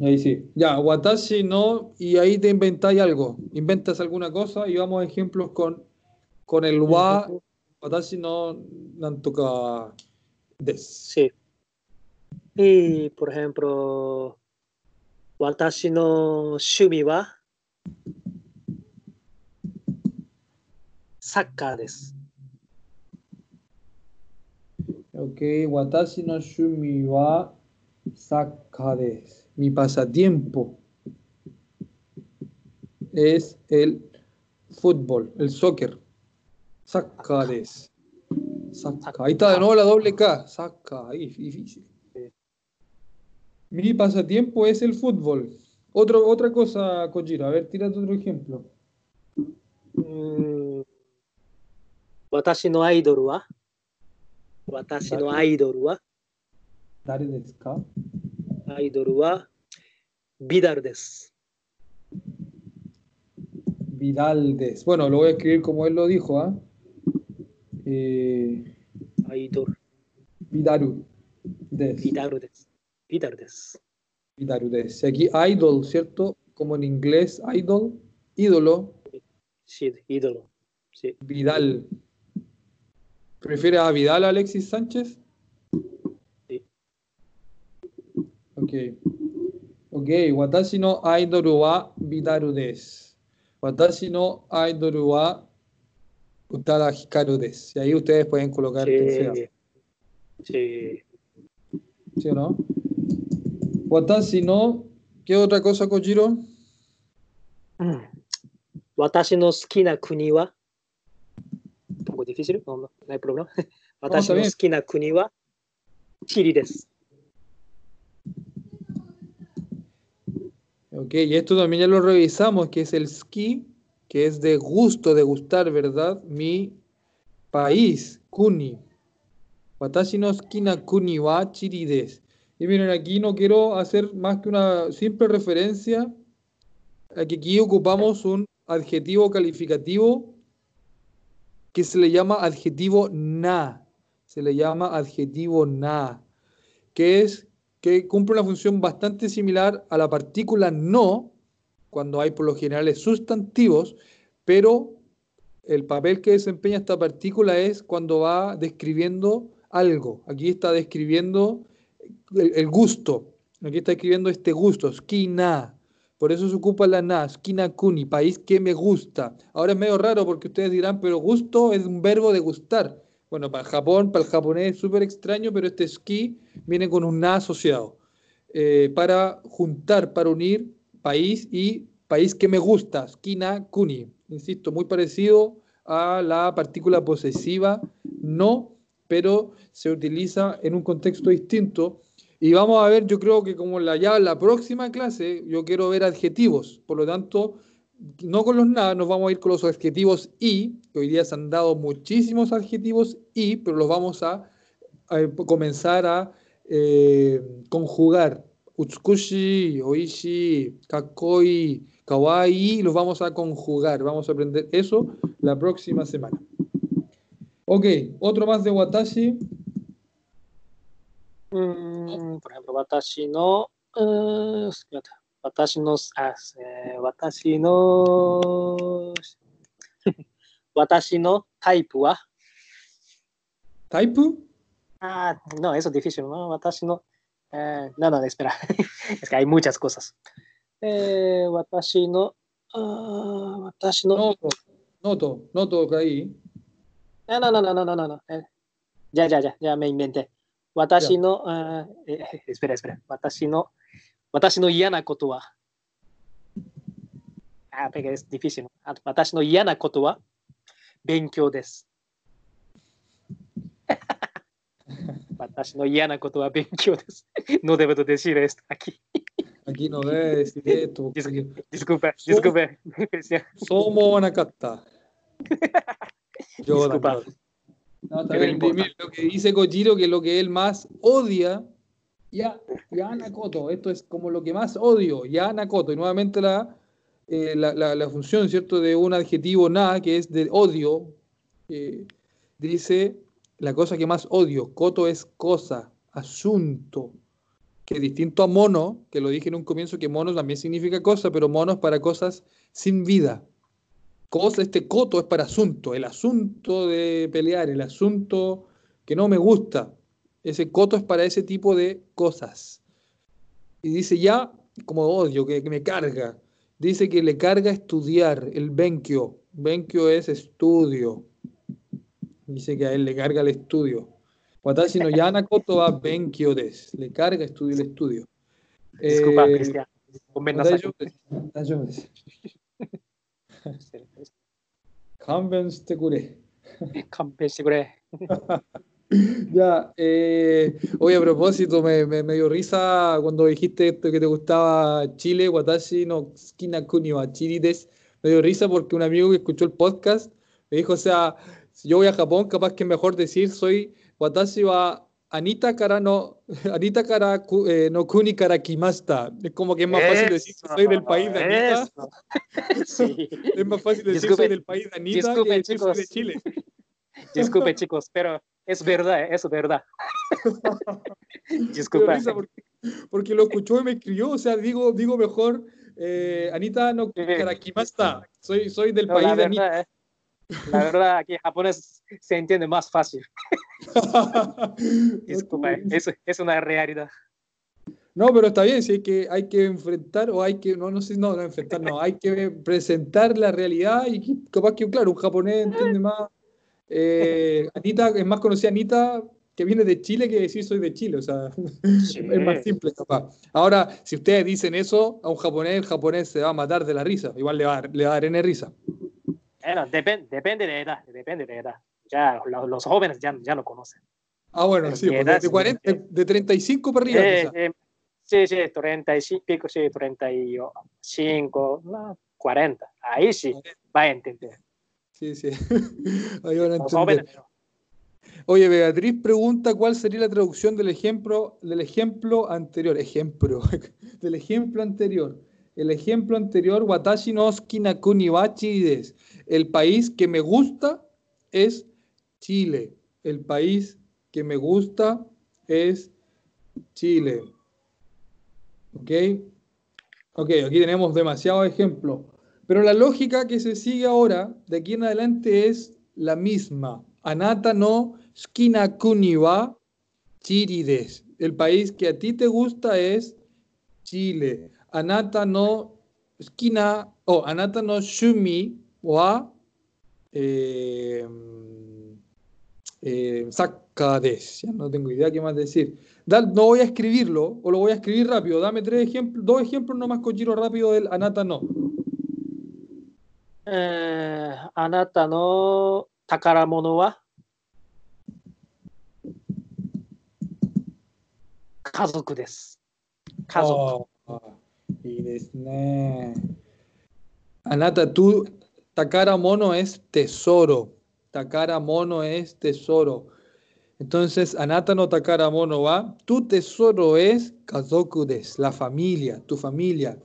Ahí sí. Ya, Watashi no, y ahí te inventáis algo. Inventas alguna cosa y vamos a ejemplos con, con el wa, Watashi no nantoka des. Sí. Y, por ejemplo, watashi no shubi wa soccer desu. Ok, watashi no shubi wa soccer desu. Mi pasatiempo es el fútbol, el soccer. Soccer desu. Saca. Ahí está de nuevo la doble K. Saca. Ahí, difícil. Mi pasatiempo es el fútbol. Otro, otra cosa, Kojiro. A ver, tírate otro ejemplo. Mm. Watashi no idol wa? Watashi no idol wa? ¿Dare desu ka? Idol wa Vidal. Vidal. Bueno, lo voy a escribir como él lo dijo, ¿ah? ¿eh? Eh... Idol. Vidaru desu. Vidaru. Itaru desu. Itaru. Aquí idol, ¿cierto? Como en inglés, idol, ídolo. Sí, ídolo. Sí. Vidal. ¿Prefieres a Vidal Alexis Sánchez? Sí. Ok. Ok, watashi no aidoru wa Vidaru desu. Watashi no aidoru wa Utada Hikaru desu. Y ahí ustedes pueden colocar sí. Sí. ¿Sí o no? Watashi no. ¿Qué otra cosa, Kojiro? Watashi no kuni. Un poco difícil, no, hay problema. Watashi no sukina kuni wa Ok, y esto también ya lo revisamos, que es el ski, que es de gusto, de gustar, ¿verdad? Mi país, kuni. Watashi no sukina kuni wa. Y miren, aquí no quiero hacer más que una simple referencia a que aquí ocupamos un adjetivo calificativo que se le llama adjetivo na. Se le llama adjetivo na, que es que cumple una función bastante similar a la partícula no, cuando hay por lo general sustantivos, pero el papel que desempeña esta partícula es cuando va describiendo algo. Aquí está describiendo el, gusto. Aquí está escribiendo este gusto, skina. Por eso se ocupa la na, skina kuni, país que me gusta. Ahora es medio raro porque ustedes dirán, pero gusto es un verbo de gustar. Bueno, para el Japón, para el japonés es súper extraño, pero este ski viene con un na asociado. Eh, para juntar, para unir país y país que me gusta, skina kuni. Insisto, muy parecido a la partícula posesiva, no, pero se utiliza en un contexto distinto y vamos a ver, yo creo que como la, ya la próxima clase, yo quiero ver adjetivos. Por lo tanto, no con los nada, nos vamos a ir con los adjetivos y, hoy día se han dado muchísimos adjetivos y, pero los vamos a, comenzar a eh, conjugar. Utsukushi, oishi, kakoi, kawaii, los vamos a conjugar. Vamos a aprender eso la próxima semana. Ok, otro más de Watashi. うん、これは私の、うん、私の、あ、えー、私の、私のタイプはタイプあ、no, eso es difícil, ¿no? 私の、eh, no, no, espera. es que hay muchas cosas. Eh, 私の、あ私の。ノート、ノート、ノートがいい No, no, no, no, no, no, no. Eh, ya, ya, ya, ya me inventé. 私の、え、スペレ、私の、私の嫌なことは、あ、ペケス、ディフィシル。私の嫌なことは、勉強です。私の嫌なことは勉強です。ノデブとデシレス、アキ。アキノレス、そう思わなかった。No, está bien. lo que dice Kojiro que lo que él más odia, ya, ya Nakoto, esto es como lo que más odio, ya Nakoto, y nuevamente la, eh, la, la, función, ¿cierto?, de un adjetivo na, que es de odio, eh, dice la cosa que más odio, Koto es cosa, asunto, que distinto a mono, que lo dije en un comienzo que mono también significa cosa, pero mono es para cosas sin vida cosa, este coto es para asunto, el asunto de pelear, el asunto que no me gusta. Ese coto es para ese tipo de cosas. Y dice ya, como odio, que, me carga. Dice que le carga estudiar, el benkyo. Benkyo es estudio. Dice que a él le carga el estudio. Watashi no yana koto wa benkyo des. Le carga estudio el estudio. Disculpa, eh, Cristian. Ya, eh, oye, a propósito, me, me, dio risa cuando dijiste esto que te gustaba Chile, Watashi no Skina Kuni wa Chirides. Me dio risa porque un amigo que escuchó el podcast me dijo, o sea, si yo voy a Japón, capaz que es mejor decir soy Watashi wa Anita Kara no, Anita Kara eh, no Kuni Kara Kimasta. Es como que es más fácil decir que soy del país de Anita. Sí. Es más fácil decir que soy del país de Anita disculpe, que decir chicos. de Chile. Disculpe, chicos, pero es verdad, es verdad. Disculpa. Porque, porque, lo escuchó y me escribió, o sea, digo, digo mejor, eh, Anita no Kara Kimasta. Soy, soy del país de Anita. Eh. La verdad, aquí en japonés se entiende más fácil. Disculpa, eso es una realidad. No, pero está bien, si hay que, hay que enfrentar, o hay que, no, no sé, no, no enfrentar, no, hay que presentar la realidad y capaz que, claro, un japonés entiende más. Eh, Anita, es más conocida Anita que viene de Chile que decir soy de Chile, o sea, es más simple capaz. Ahora, si ustedes dicen eso a un japonés, el japonés se va a matar de la risa, igual le va, le va a dar en risa. Bueno, depende, depende de edad, depende de edad. Ya los, jóvenes ya, ya lo conocen. Ah, bueno, sí, pues, de, 40, de, 35 para arriba. Eh, eh, Sí, sí, 35, pico, sí, 35, no, 40. Ahí sí, va a entender. Sí, sí. Ahí van a Los entender. jóvenes, no. Oye, Beatriz pregunta cuál sería la traducción del ejemplo, del ejemplo anterior. Ejemplo. del ejemplo anterior. El ejemplo anterior, Watashi no kuni wa. El país que me gusta es Chile. El país que me gusta es Chile. ¿Ok? Ok, aquí tenemos demasiados ejemplos. Pero la lógica que se sigue ahora, de aquí en adelante, es la misma. Anata no skina kuni wa Chiri desu. El país que a ti te gusta es Chile. Anata no skina, o anata no shumi wa eh, eh, Sacades, ya no tengo idea qué más decir. No voy a escribirlo, o lo voy a escribir rápido. Dame tres ejemplos, dos ejemplos nomás con giro rápido del Anata no. Eh, anata no Takaramono wa Kazoku desu. Kazoku. Oh, y desne. Anata, tú Takaramono es tesoro. Takara Mono es tesoro. Entonces, Anata no Takara Mono va. Tu tesoro es Kazoku des, la familia, tu familia.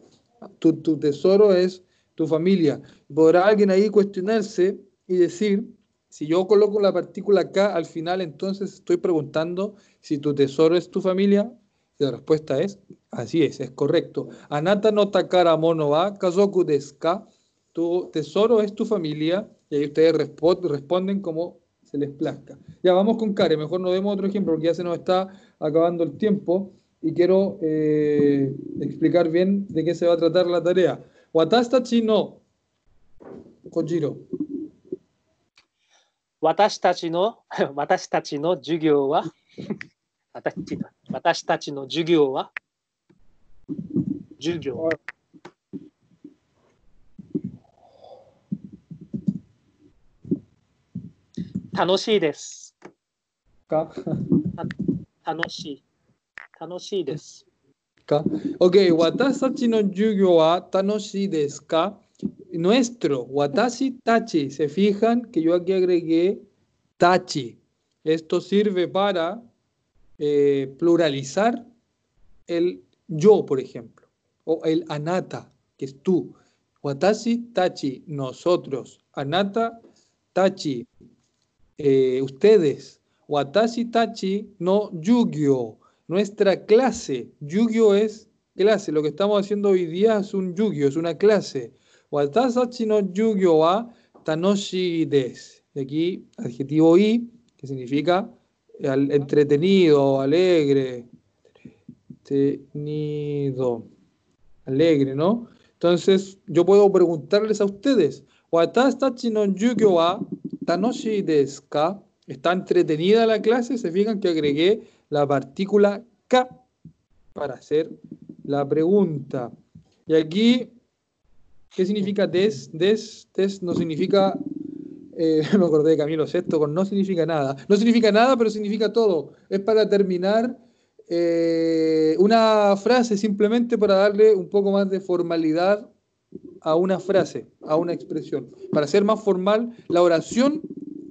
Tu, tu tesoro es tu familia. Podrá alguien ahí cuestionarse y decir, si yo coloco la partícula K al final, entonces estoy preguntando si tu tesoro es tu familia. La respuesta es, así es, es correcto. Anata no takara mono wa kazoku desu ka. Tu tesoro es tu familia. Y ahí ustedes responden como se les plazca. Ya vamos con Care, mejor nos demos otro ejemplo porque ya se nos está acabando el tiempo y quiero eh, explicar bien de qué se va a tratar la tarea. Watashi no Kojiro. Watashitachi no, watashitachi no jugyo wa watashi no jugyo wa jugyo. 楽しいです。 Ka. 楽しい。楽しいです。 Ka. Ok, watashi no yugyo wa tanoshi desu ka. Nuestro, watashi tachi. Se fijan que yo aquí agregué tachi. Esto sirve para eh, pluralizar el yo, por ejemplo, o el anata, que es tú. Watashi tachi, nosotros. Anata tachi, eh, ustedes. Watashi tachi no yugyo, nuestra clase. Yugyo es clase. Lo que estamos haciendo hoy día es un yugyo, es una clase. Watashi no yugyo wa tanoshi desu. Y aquí, adjetivo i, que significa al- entretenido, alegre. Entretenido. Alegre, ¿no? Entonces, yo puedo preguntarles a ustedes, Watashi no yugyo wa tanoshi desu ka? ¿Está entretenida la clase? Se fijan que agregué la partícula ka para hacer la pregunta. Y aquí, ¿qué significa des? Des, des no significa, eh, me acordé de Camilo Sexto, con no significa nada. No significa nada, pero significa todo. Es para terminar eh, una frase simplemente para darle un poco más de formalidad a una frase, a una expresión. Para ser más formal, la oración,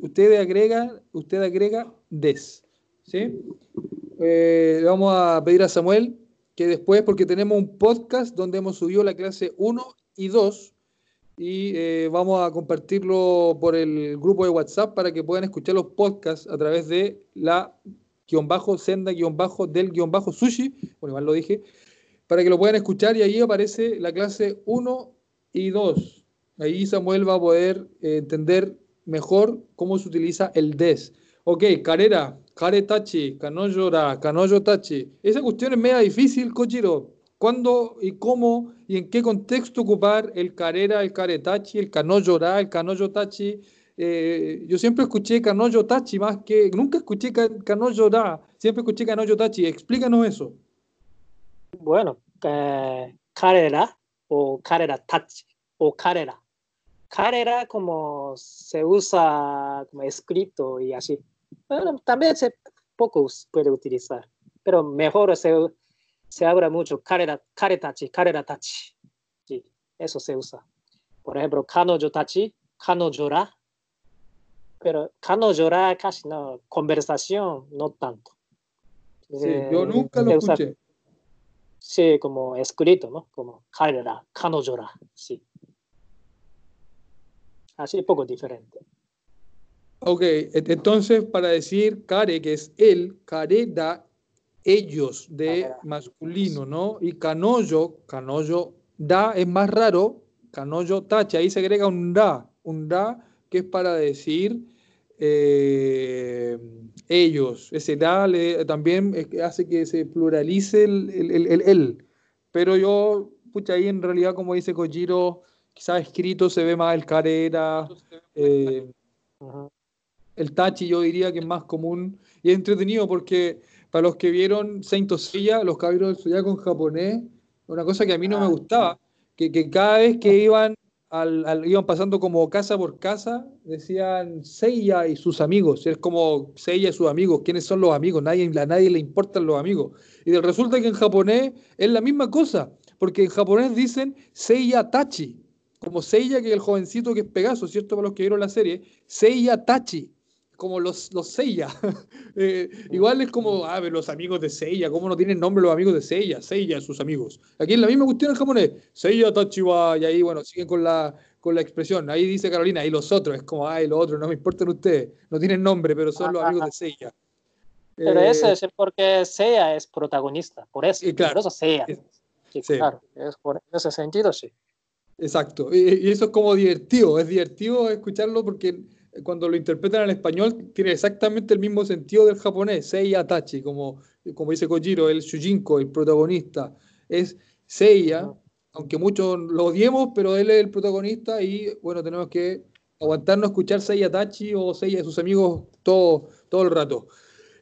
usted agrega, usted agrega des. ¿sí? Eh, le vamos a pedir a Samuel que después, porque tenemos un podcast donde hemos subido la clase 1 y 2, y eh, vamos a compartirlo por el grupo de WhatsApp para que puedan escuchar los podcasts a través de la guion bajo senda guion bajo del guion bajo sushi, bueno, igual lo dije, para que lo puedan escuchar y ahí aparece la clase 1 y 2. Ahí Samuel va a poder eh, entender mejor cómo se utiliza el des. Ok, carera, care tachi, kanojora, kanoyo tachi. Esa cuestión es media difícil, Kochiro. ¿Cuándo y cómo y en qué contexto ocupar el carera, el caretachi, el kanojora, el kanoyo tachi? Eh, yo siempre escuché kanoyo tachi más que. Nunca escuché kanojora, siempre escuché kanoyo tachi. Explícanos eso. Bueno, eh, carrera o carrera touch o carrera. Carrera como se usa como escrito y así. Bueno, también se poco puede utilizar, pero mejor se, se habla mucho karera, karetachi, karera tachi. Sí, eso se usa. Por ejemplo, kanojo tachi, kanojora. Pero kanojora casi no, conversación no tanto. Sí, yo Eh, nunca lo usa- escuché. Sí, como escrito, ¿no? Como karera, kanojora, sí. Así un poco diferente. Ok, entonces para decir care, que es él, care da ellos de masculino, ¿no? Y canoyo, canoyo da es más raro, canoyo tache, ahí se agrega un da, un da que es para decir eh, ellos. Ese da le- también hace que se pluralice el, el, el- el-. Pero yo, pucha, ahí en realidad, como dice Kojiro, quizás escrito se ve más el carera. eh, el tachi yo diría que es más común y es entretenido porque para los que vieron Saint Seiya, los caballeros del Zodiaco en japonés, una cosa que a mí no me Ah. gustaba, que, que cada vez que iban al, iban pasando como casa por casa, decían Seiya y sus amigos, es como Seiya y sus amigos, ¿quiénes son los amigos? Nadie, a nadie le importan los amigos. Y resulta que en japonés es la misma cosa, porque en japonés dicen Seiya Tachi, como Seiya que es el jovencito que es Pegaso, ¿cierto? Para los que vieron la serie, Seiya Tachi, como los, los Seiya. Eh, igual es como, a ver, los amigos de Seiya, ¿cómo no tienen nombre los amigos de Seiya? Seiya, sus amigos. Aquí es la misma cuestión en japonés, Seiya Tachiwa, y ahí, bueno, siguen con la, con la expresión. Ahí dice Carolina, y los otros, es como, ay, los otros, no me importan ustedes, no tienen nombre, pero son los Ajá. amigos de Seiya. Pero Eh, eso es porque Seiya es protagonista, por eso, Y claro, por eso Seiya. es- Sí, sí. claro, es por ese sentido, sí. Exacto, y, y eso es como divertido, es divertido escucharlo porque cuando lo interpretan en español tiene exactamente el mismo sentido del japonés, Seiya Tachi, como, como dice Kojiro, el Shujinko, el protagonista, es Seiya, aunque muchos lo odiemos, pero él es el protagonista y bueno, tenemos que aguantarnos a escuchar Seiya Tachi o Seiya de sus amigos todo, todo el rato.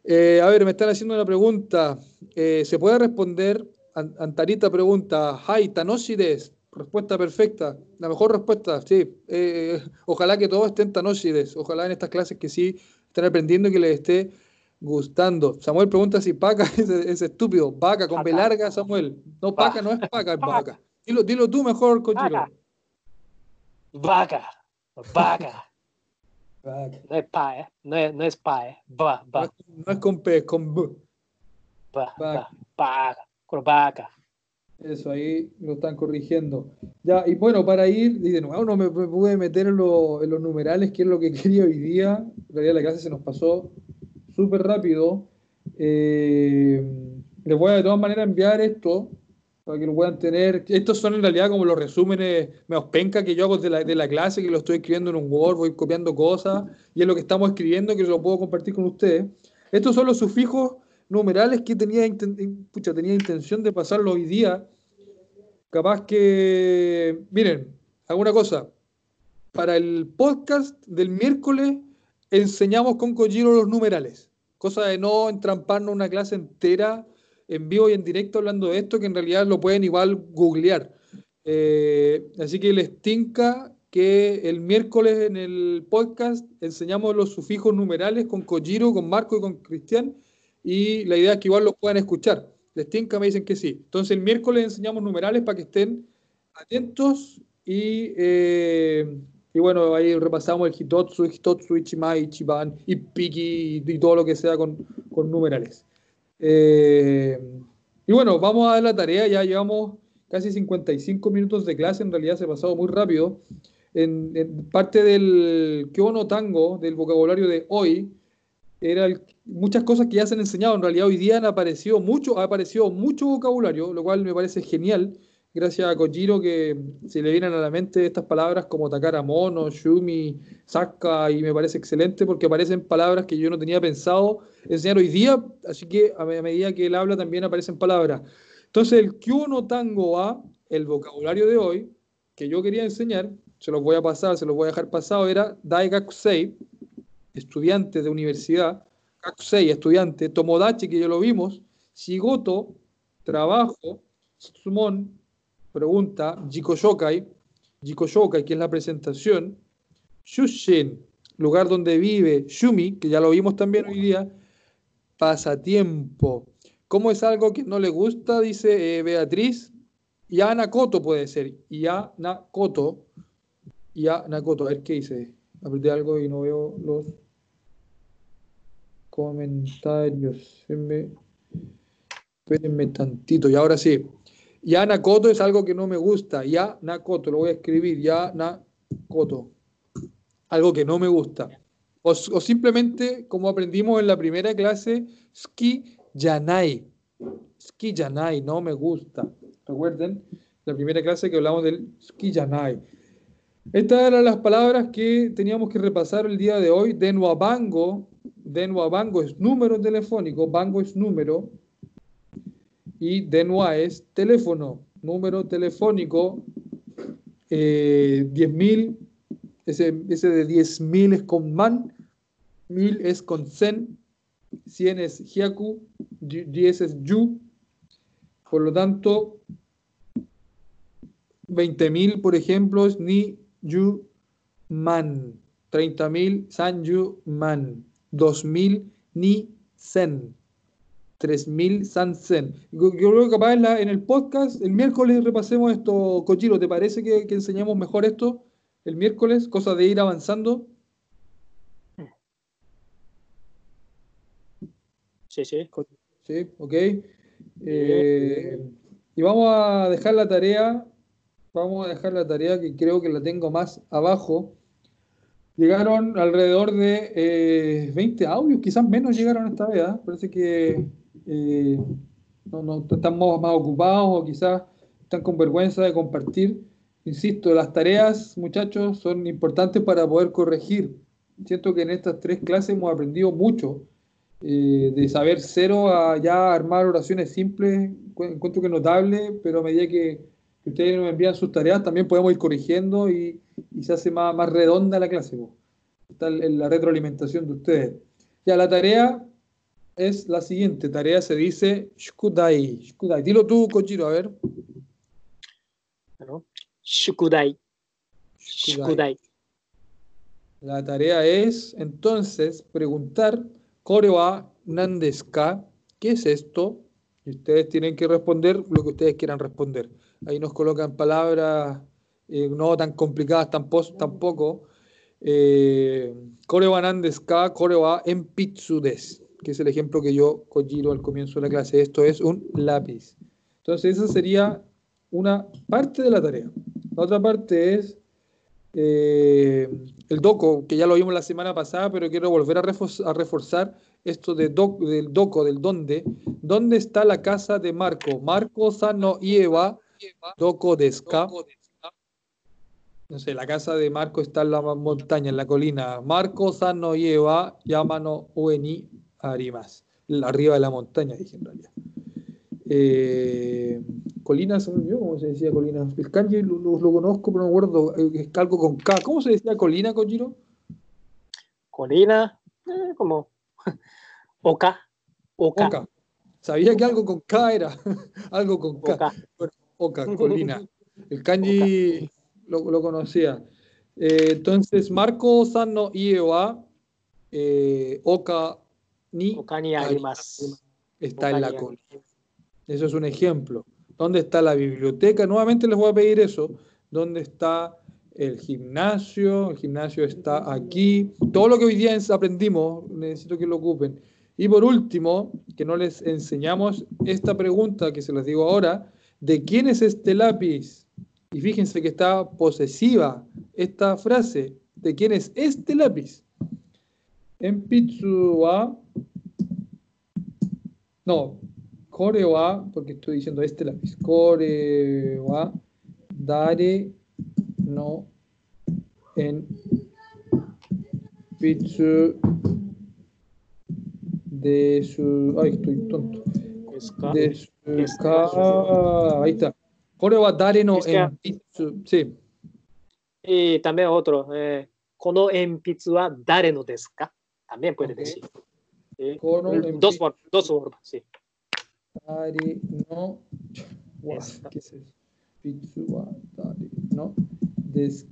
Eh, a ver, me están haciendo una pregunta. Eh, ¿Se puede responder? An- Antarita pregunta, Hi, Tanoshi des. Respuesta perfecta. La mejor respuesta, sí. Eh, ojalá que todos estén Tanoshi des. Ojalá en estas clases que sí estén aprendiendo y que les esté gustando. Samuel pregunta si Paca es, es estúpido. Vaca, con B Paca. larga, Samuel. No, Pa- Paca no es Paca, es. Vaca. Dilo, dilo tú mejor, Kojiro. Vaca. Vaca, vaca. No es pa, ¿eh? No es, no es pa, ¿eh? Va, No va, es, no es con P, es con B. va, Vaca. va, vaca, con vaca. Eso, ahí lo están corrigiendo. Ya, y bueno, para ir, y de nuevo no me, me pude meter en, lo- en los numerales, que es lo que quería hoy día. En realidad la clase se nos pasó súper rápido. Eh, les voy a de todas maneras enviar esto para que lo puedan tener. Estos son en realidad como los resúmenes menos penca que yo hago de la, de la clase, que lo estoy escribiendo en un Word, voy copiando cosas, y es lo que estamos escribiendo, que lo puedo compartir con ustedes. Estos son los sufijos numerales que tenía, pucha, tenía intención de pasarlo hoy día. Capaz que, miren, alguna cosa. Para el podcast del miércoles enseñamos con Kojiro los numerales. Cosa de no entramparnos una clase entera en vivo y en directo hablando de esto, que en realidad lo pueden igual googlear. Eh, así que les tinca que el miércoles en el podcast enseñamos los sufijos numerales con Kojiro, con Marco y con Cristian, y la idea es que igual los puedan escuchar. Les tinca, me dicen que sí. Entonces el miércoles enseñamos numerales para que estén atentos y, eh, y bueno, ahí repasamos el Hitotsu, Hitotsu, Ichimai, Ichiban, Ippiki y todo lo que sea con, con numerales. Eh, y bueno, vamos a dar la tarea, ya llevamos casi 55 minutos de clase, en realidad se ha pasado muy rápido. En, en parte del Kyono Tango, del vocabulario de hoy, era muchas cosas que ya se han enseñado. En realidad hoy día han aparecido mucho, ha aparecido mucho vocabulario, lo cual me parece genial. Gracias a Kojiro que se le vienen a la mente estas palabras como Takara Mono, Shumi, Saka, y me parece excelente porque aparecen palabras que yo no tenía pensado enseñar hoy día, así que a me- a medida que él habla también aparecen palabras. Entonces el Kyono Tango A, el vocabulario de hoy, que yo quería enseñar, se los voy a pasar, se los voy a dejar pasado, era Daigakusei, estudiante de universidad, Kakusei, estudiante, Tomodachi, que ya lo vimos, Shigoto, trabajo, Sumon, pregunta, Jikoshokai, Jikoshokai, que es la presentación, Shushin, lugar donde vive, Shumi, que ya lo vimos también hoy día, pasatiempo, ¿Cómo es algo que no le gusta? Dice eh, Beatriz. Yana Koto puede ser. Yana Koto. Yana Koto. A ver qué dice. Apreté algo y no veo los comentarios. Espérenme, tantito. Y ahora sí. Yana Koto es algo que no me gusta. Yana Koto. Lo voy a escribir. Yana Koto. Algo que no me gusta. O, o simplemente, como aprendimos en la primera clase, ski yanai. Ski yanai, no me gusta. Recuerden, la primera clase que hablamos del ski yanai. Estas eran las palabras que teníamos que repasar el día de hoy. Denua bango. Denua bango es número telefónico. Bango es número. Y denua es teléfono. Número telefónico. Eh, 10.000. Ese, ese de 10.000 es con man. 1000 es con sen. 100 es hyaku. 10 es yu. Por lo tanto, 20.000, por ejemplo, es ni yu man. 30.000 san yu man. 2.000 ni sen. 3.000 san sen. Yo creo que capaz en, la, en, el podcast, el miércoles repasemos esto, Cochiro. ¿Te parece que, que enseñemos mejor esto el miércoles? Cosa de ir avanzando. Sí, sí. Sí, ok. Eh, y vamos a dejar la tarea, vamos a dejar la tarea que creo que la tengo más abajo. Llegaron alrededor de eh, 20 audios, quizás menos llegaron esta vez. ¿eh? Parece que eh, no, no, están más, ocupados o quizás están con vergüenza de compartir. Insisto, las tareas, muchachos, son importantes para poder corregir. Siento que en estas tres clases hemos aprendido mucho eh, de saber cero a ya armar oraciones simples, encuentro que notable, pero a medida que, que ustedes nos envían sus tareas, también podemos ir corrigiendo y, y se hace más, más, redonda la clase. Está en la retroalimentación de ustedes. Ya, la tarea es la siguiente. Tarea se dice Shukudai. Shukudai. Dilo tú, Kochiro, a ver. Bueno, Shukudai. Shukudai. La tarea es, entonces, preguntar Koreo Nandeska, ¿qué es esto? Y ustedes tienen que responder lo que ustedes quieran responder. Ahí nos colocan palabras eh, no tan complicadas tampoco. Eh, Koreo Nandeska, Koreo Empitsudes, que es el ejemplo que yo Kojiro al comienzo de la clase. Esto es un lápiz. Entonces, esa sería una parte de la tarea. La otra parte es eh, el doco, que ya lo vimos la semana pasada, pero quiero volver a, reforzar, a reforzar esto de doc, del doco, del dónde. ¿Dónde está la casa de Marco? Marco Sano Ieva, doco de Ska. No sé, la casa de Marco está en la montaña, en la colina. Marco Sano Ieva, Yamano Ueni Arimas. Arriba de la montaña, dije en realidad. Eh, Colina, se me olvidó cómo se decía Colina. El kanji lo, lo, lo, conozco, pero no me acuerdo. Es algo con K. ¿Cómo se decía Colina, Kojiro? Colina, eh, como Oka. Oka. Oka. Sabía que algo con K era. algo con K. Oka, bueno, Oka Colina. El kanji lo, lo, conocía. Eh, entonces, Marco Sano Iewa, eh, Oka ni, Oka ni arimasu. Está Oka en la colina. Eso es un ejemplo. ¿Dónde está la biblioteca? Nuevamente les voy a pedir eso. ¿Dónde está el gimnasio? El gimnasio está aquí. Todo lo que hoy día aprendimos, necesito que lo ocupen. Y por último, que no les enseñamos esta pregunta que se les digo ahora, ¿de quién es este lápiz? Y fíjense que está posesiva esta frase. ¿De quién es este lápiz? En Pitsua. No, Core wa, porque estoy diciendo este lápiz, Core wa dare no en pitsu de su. Ay, estoy tonto. De su este, ahí está. Korewa Dare no Enpitsu. Este, sí. Y también otro. Eh, Kono Enpitsu wa Dare no desu? También puede decir. Dos formas, dos formas, sí. Dare no. ¿Qué es eso? Pitsu Dare no desu.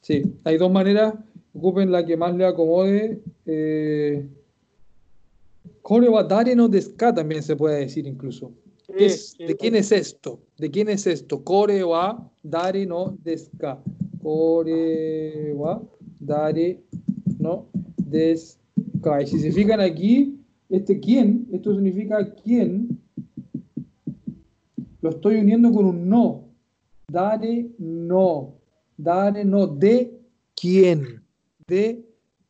Sí, hay dos maneras. Ocupen la que más le acomode. Eh, Kore wa dare no desu ka también se puede decir incluso. Es, ¿De quién es esto? ¿De quién es esto? Kore wa dare no desu ka. Kore wa dare no desu ka. Y si se fijan aquí, este quién, esto significa quién, lo estoy uniendo con un no. Dare no. Dare no. ¿De quién? ¿De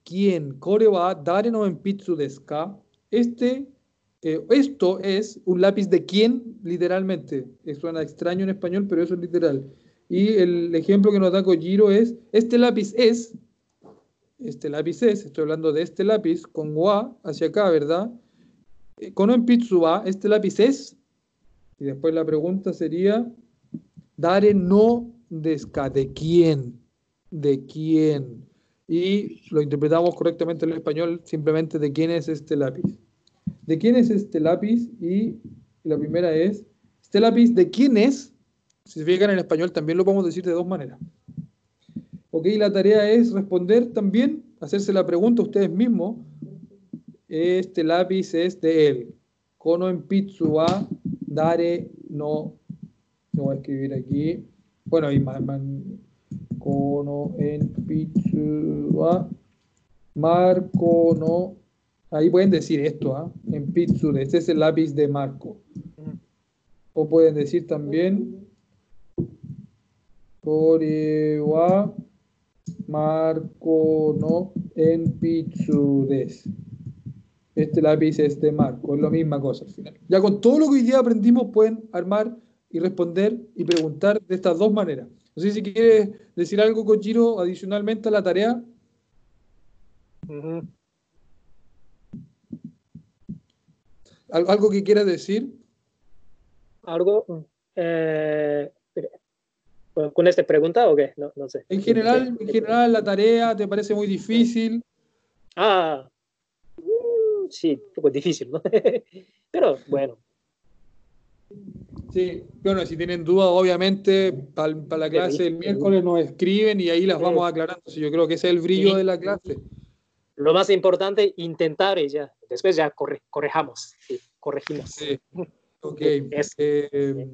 quién? Kore wa dare no en pitsu desu ka. Este, eh, esto es un lápiz de quién, literalmente. Suena extraño en español, pero eso es literal. Y el ejemplo que nos da Kojiro es, este lápiz es, este lápiz es, estoy hablando de este lápiz, con wa hacia acá, ¿verdad? Eh, Con en pitsu wa, este lápiz es, y después la pregunta sería, dare no desca, ¿de quién? ¿De quién? y lo interpretamos correctamente en el español, simplemente de quién es este lápiz. ¿De quién es este lápiz? Y la primera es, ¿este lápiz de quién es? Si se fijan en español también lo podemos decir de dos maneras. Ok, la tarea es responder también, hacerse la pregunta ustedes mismos. Este lápiz es de él. Kono en pitsua, dare no. Lo voy a escribir aquí. Bueno, y más, Kono en Pitsua. Marco no. Ahí pueden decir esto, ¿ah? En Pitsu. Este es el lápiz de Marco. O pueden decir también. Korewa Marco no en Pitsu des. Este lápiz es de Marco, es la misma cosa al final. Ya con todo lo que hoy día aprendimos pueden armar y responder y preguntar de estas dos maneras. No sé si quieres decir algo, Kojiro, adicionalmente a la tarea. ¿Al- ¿Algo que quieras decir? ¿Algo? Eh, ¿Con esta pregunta o qué? No, no sé. En general, en general, la tarea te parece muy difícil. Ah, mm, sí, un poco difícil, ¿no? Pero bueno, Sí, bueno, si tienen dudas, obviamente, para la clase del miércoles nos escriben y ahí las vamos aclarando. Sí, yo creo que ese es el brillo de la clase. lo más importante, intentar y ya. Después ya corre, correjamos, sí, corregimos. Sí. Ok. Es- Eh,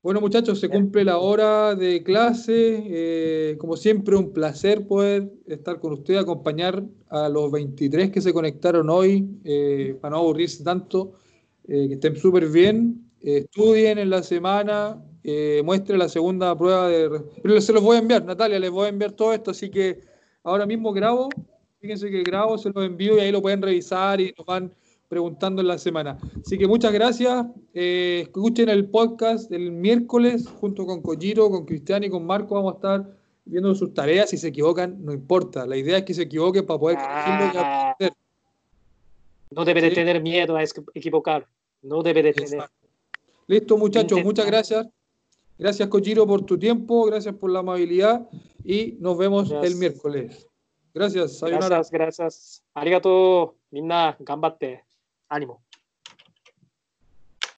bueno, muchachos, se cumple la hora de clase. Eh, como siempre, un placer poder estar con ustedes, acompañar a los 23 que se conectaron hoy, eh, para no aburrirse tanto. Eh, que estén súper bien. Eh, estudien en la semana. Eh, muestren la segunda prueba de. Pero se los voy a enviar, Natalia, les voy a enviar todo esto. Así que ahora mismo grabo. Fíjense que grabo, se los envío y ahí lo pueden revisar y nos van preguntando en la semana. Así que muchas gracias. Eh, escuchen el podcast del miércoles junto con Kojiro, con Cristian y con Marco. Vamos a estar viendo sus tareas. Si se equivocan, no importa. La idea es que se equivoquen para poder corregirlo y Ah, aprender. no debe de Sí. tener miedo a equivocar. No debe de tener. Exacto. Listo, muchachos. Muchas gracias. Gracias, Kojiro, por tu tiempo. Gracias por la amabilidad. Y nos vemos Gracias. el miércoles. Gracias. Sayonara. Gracias, gracias. ありがとう。みんな頑張って。アニモ。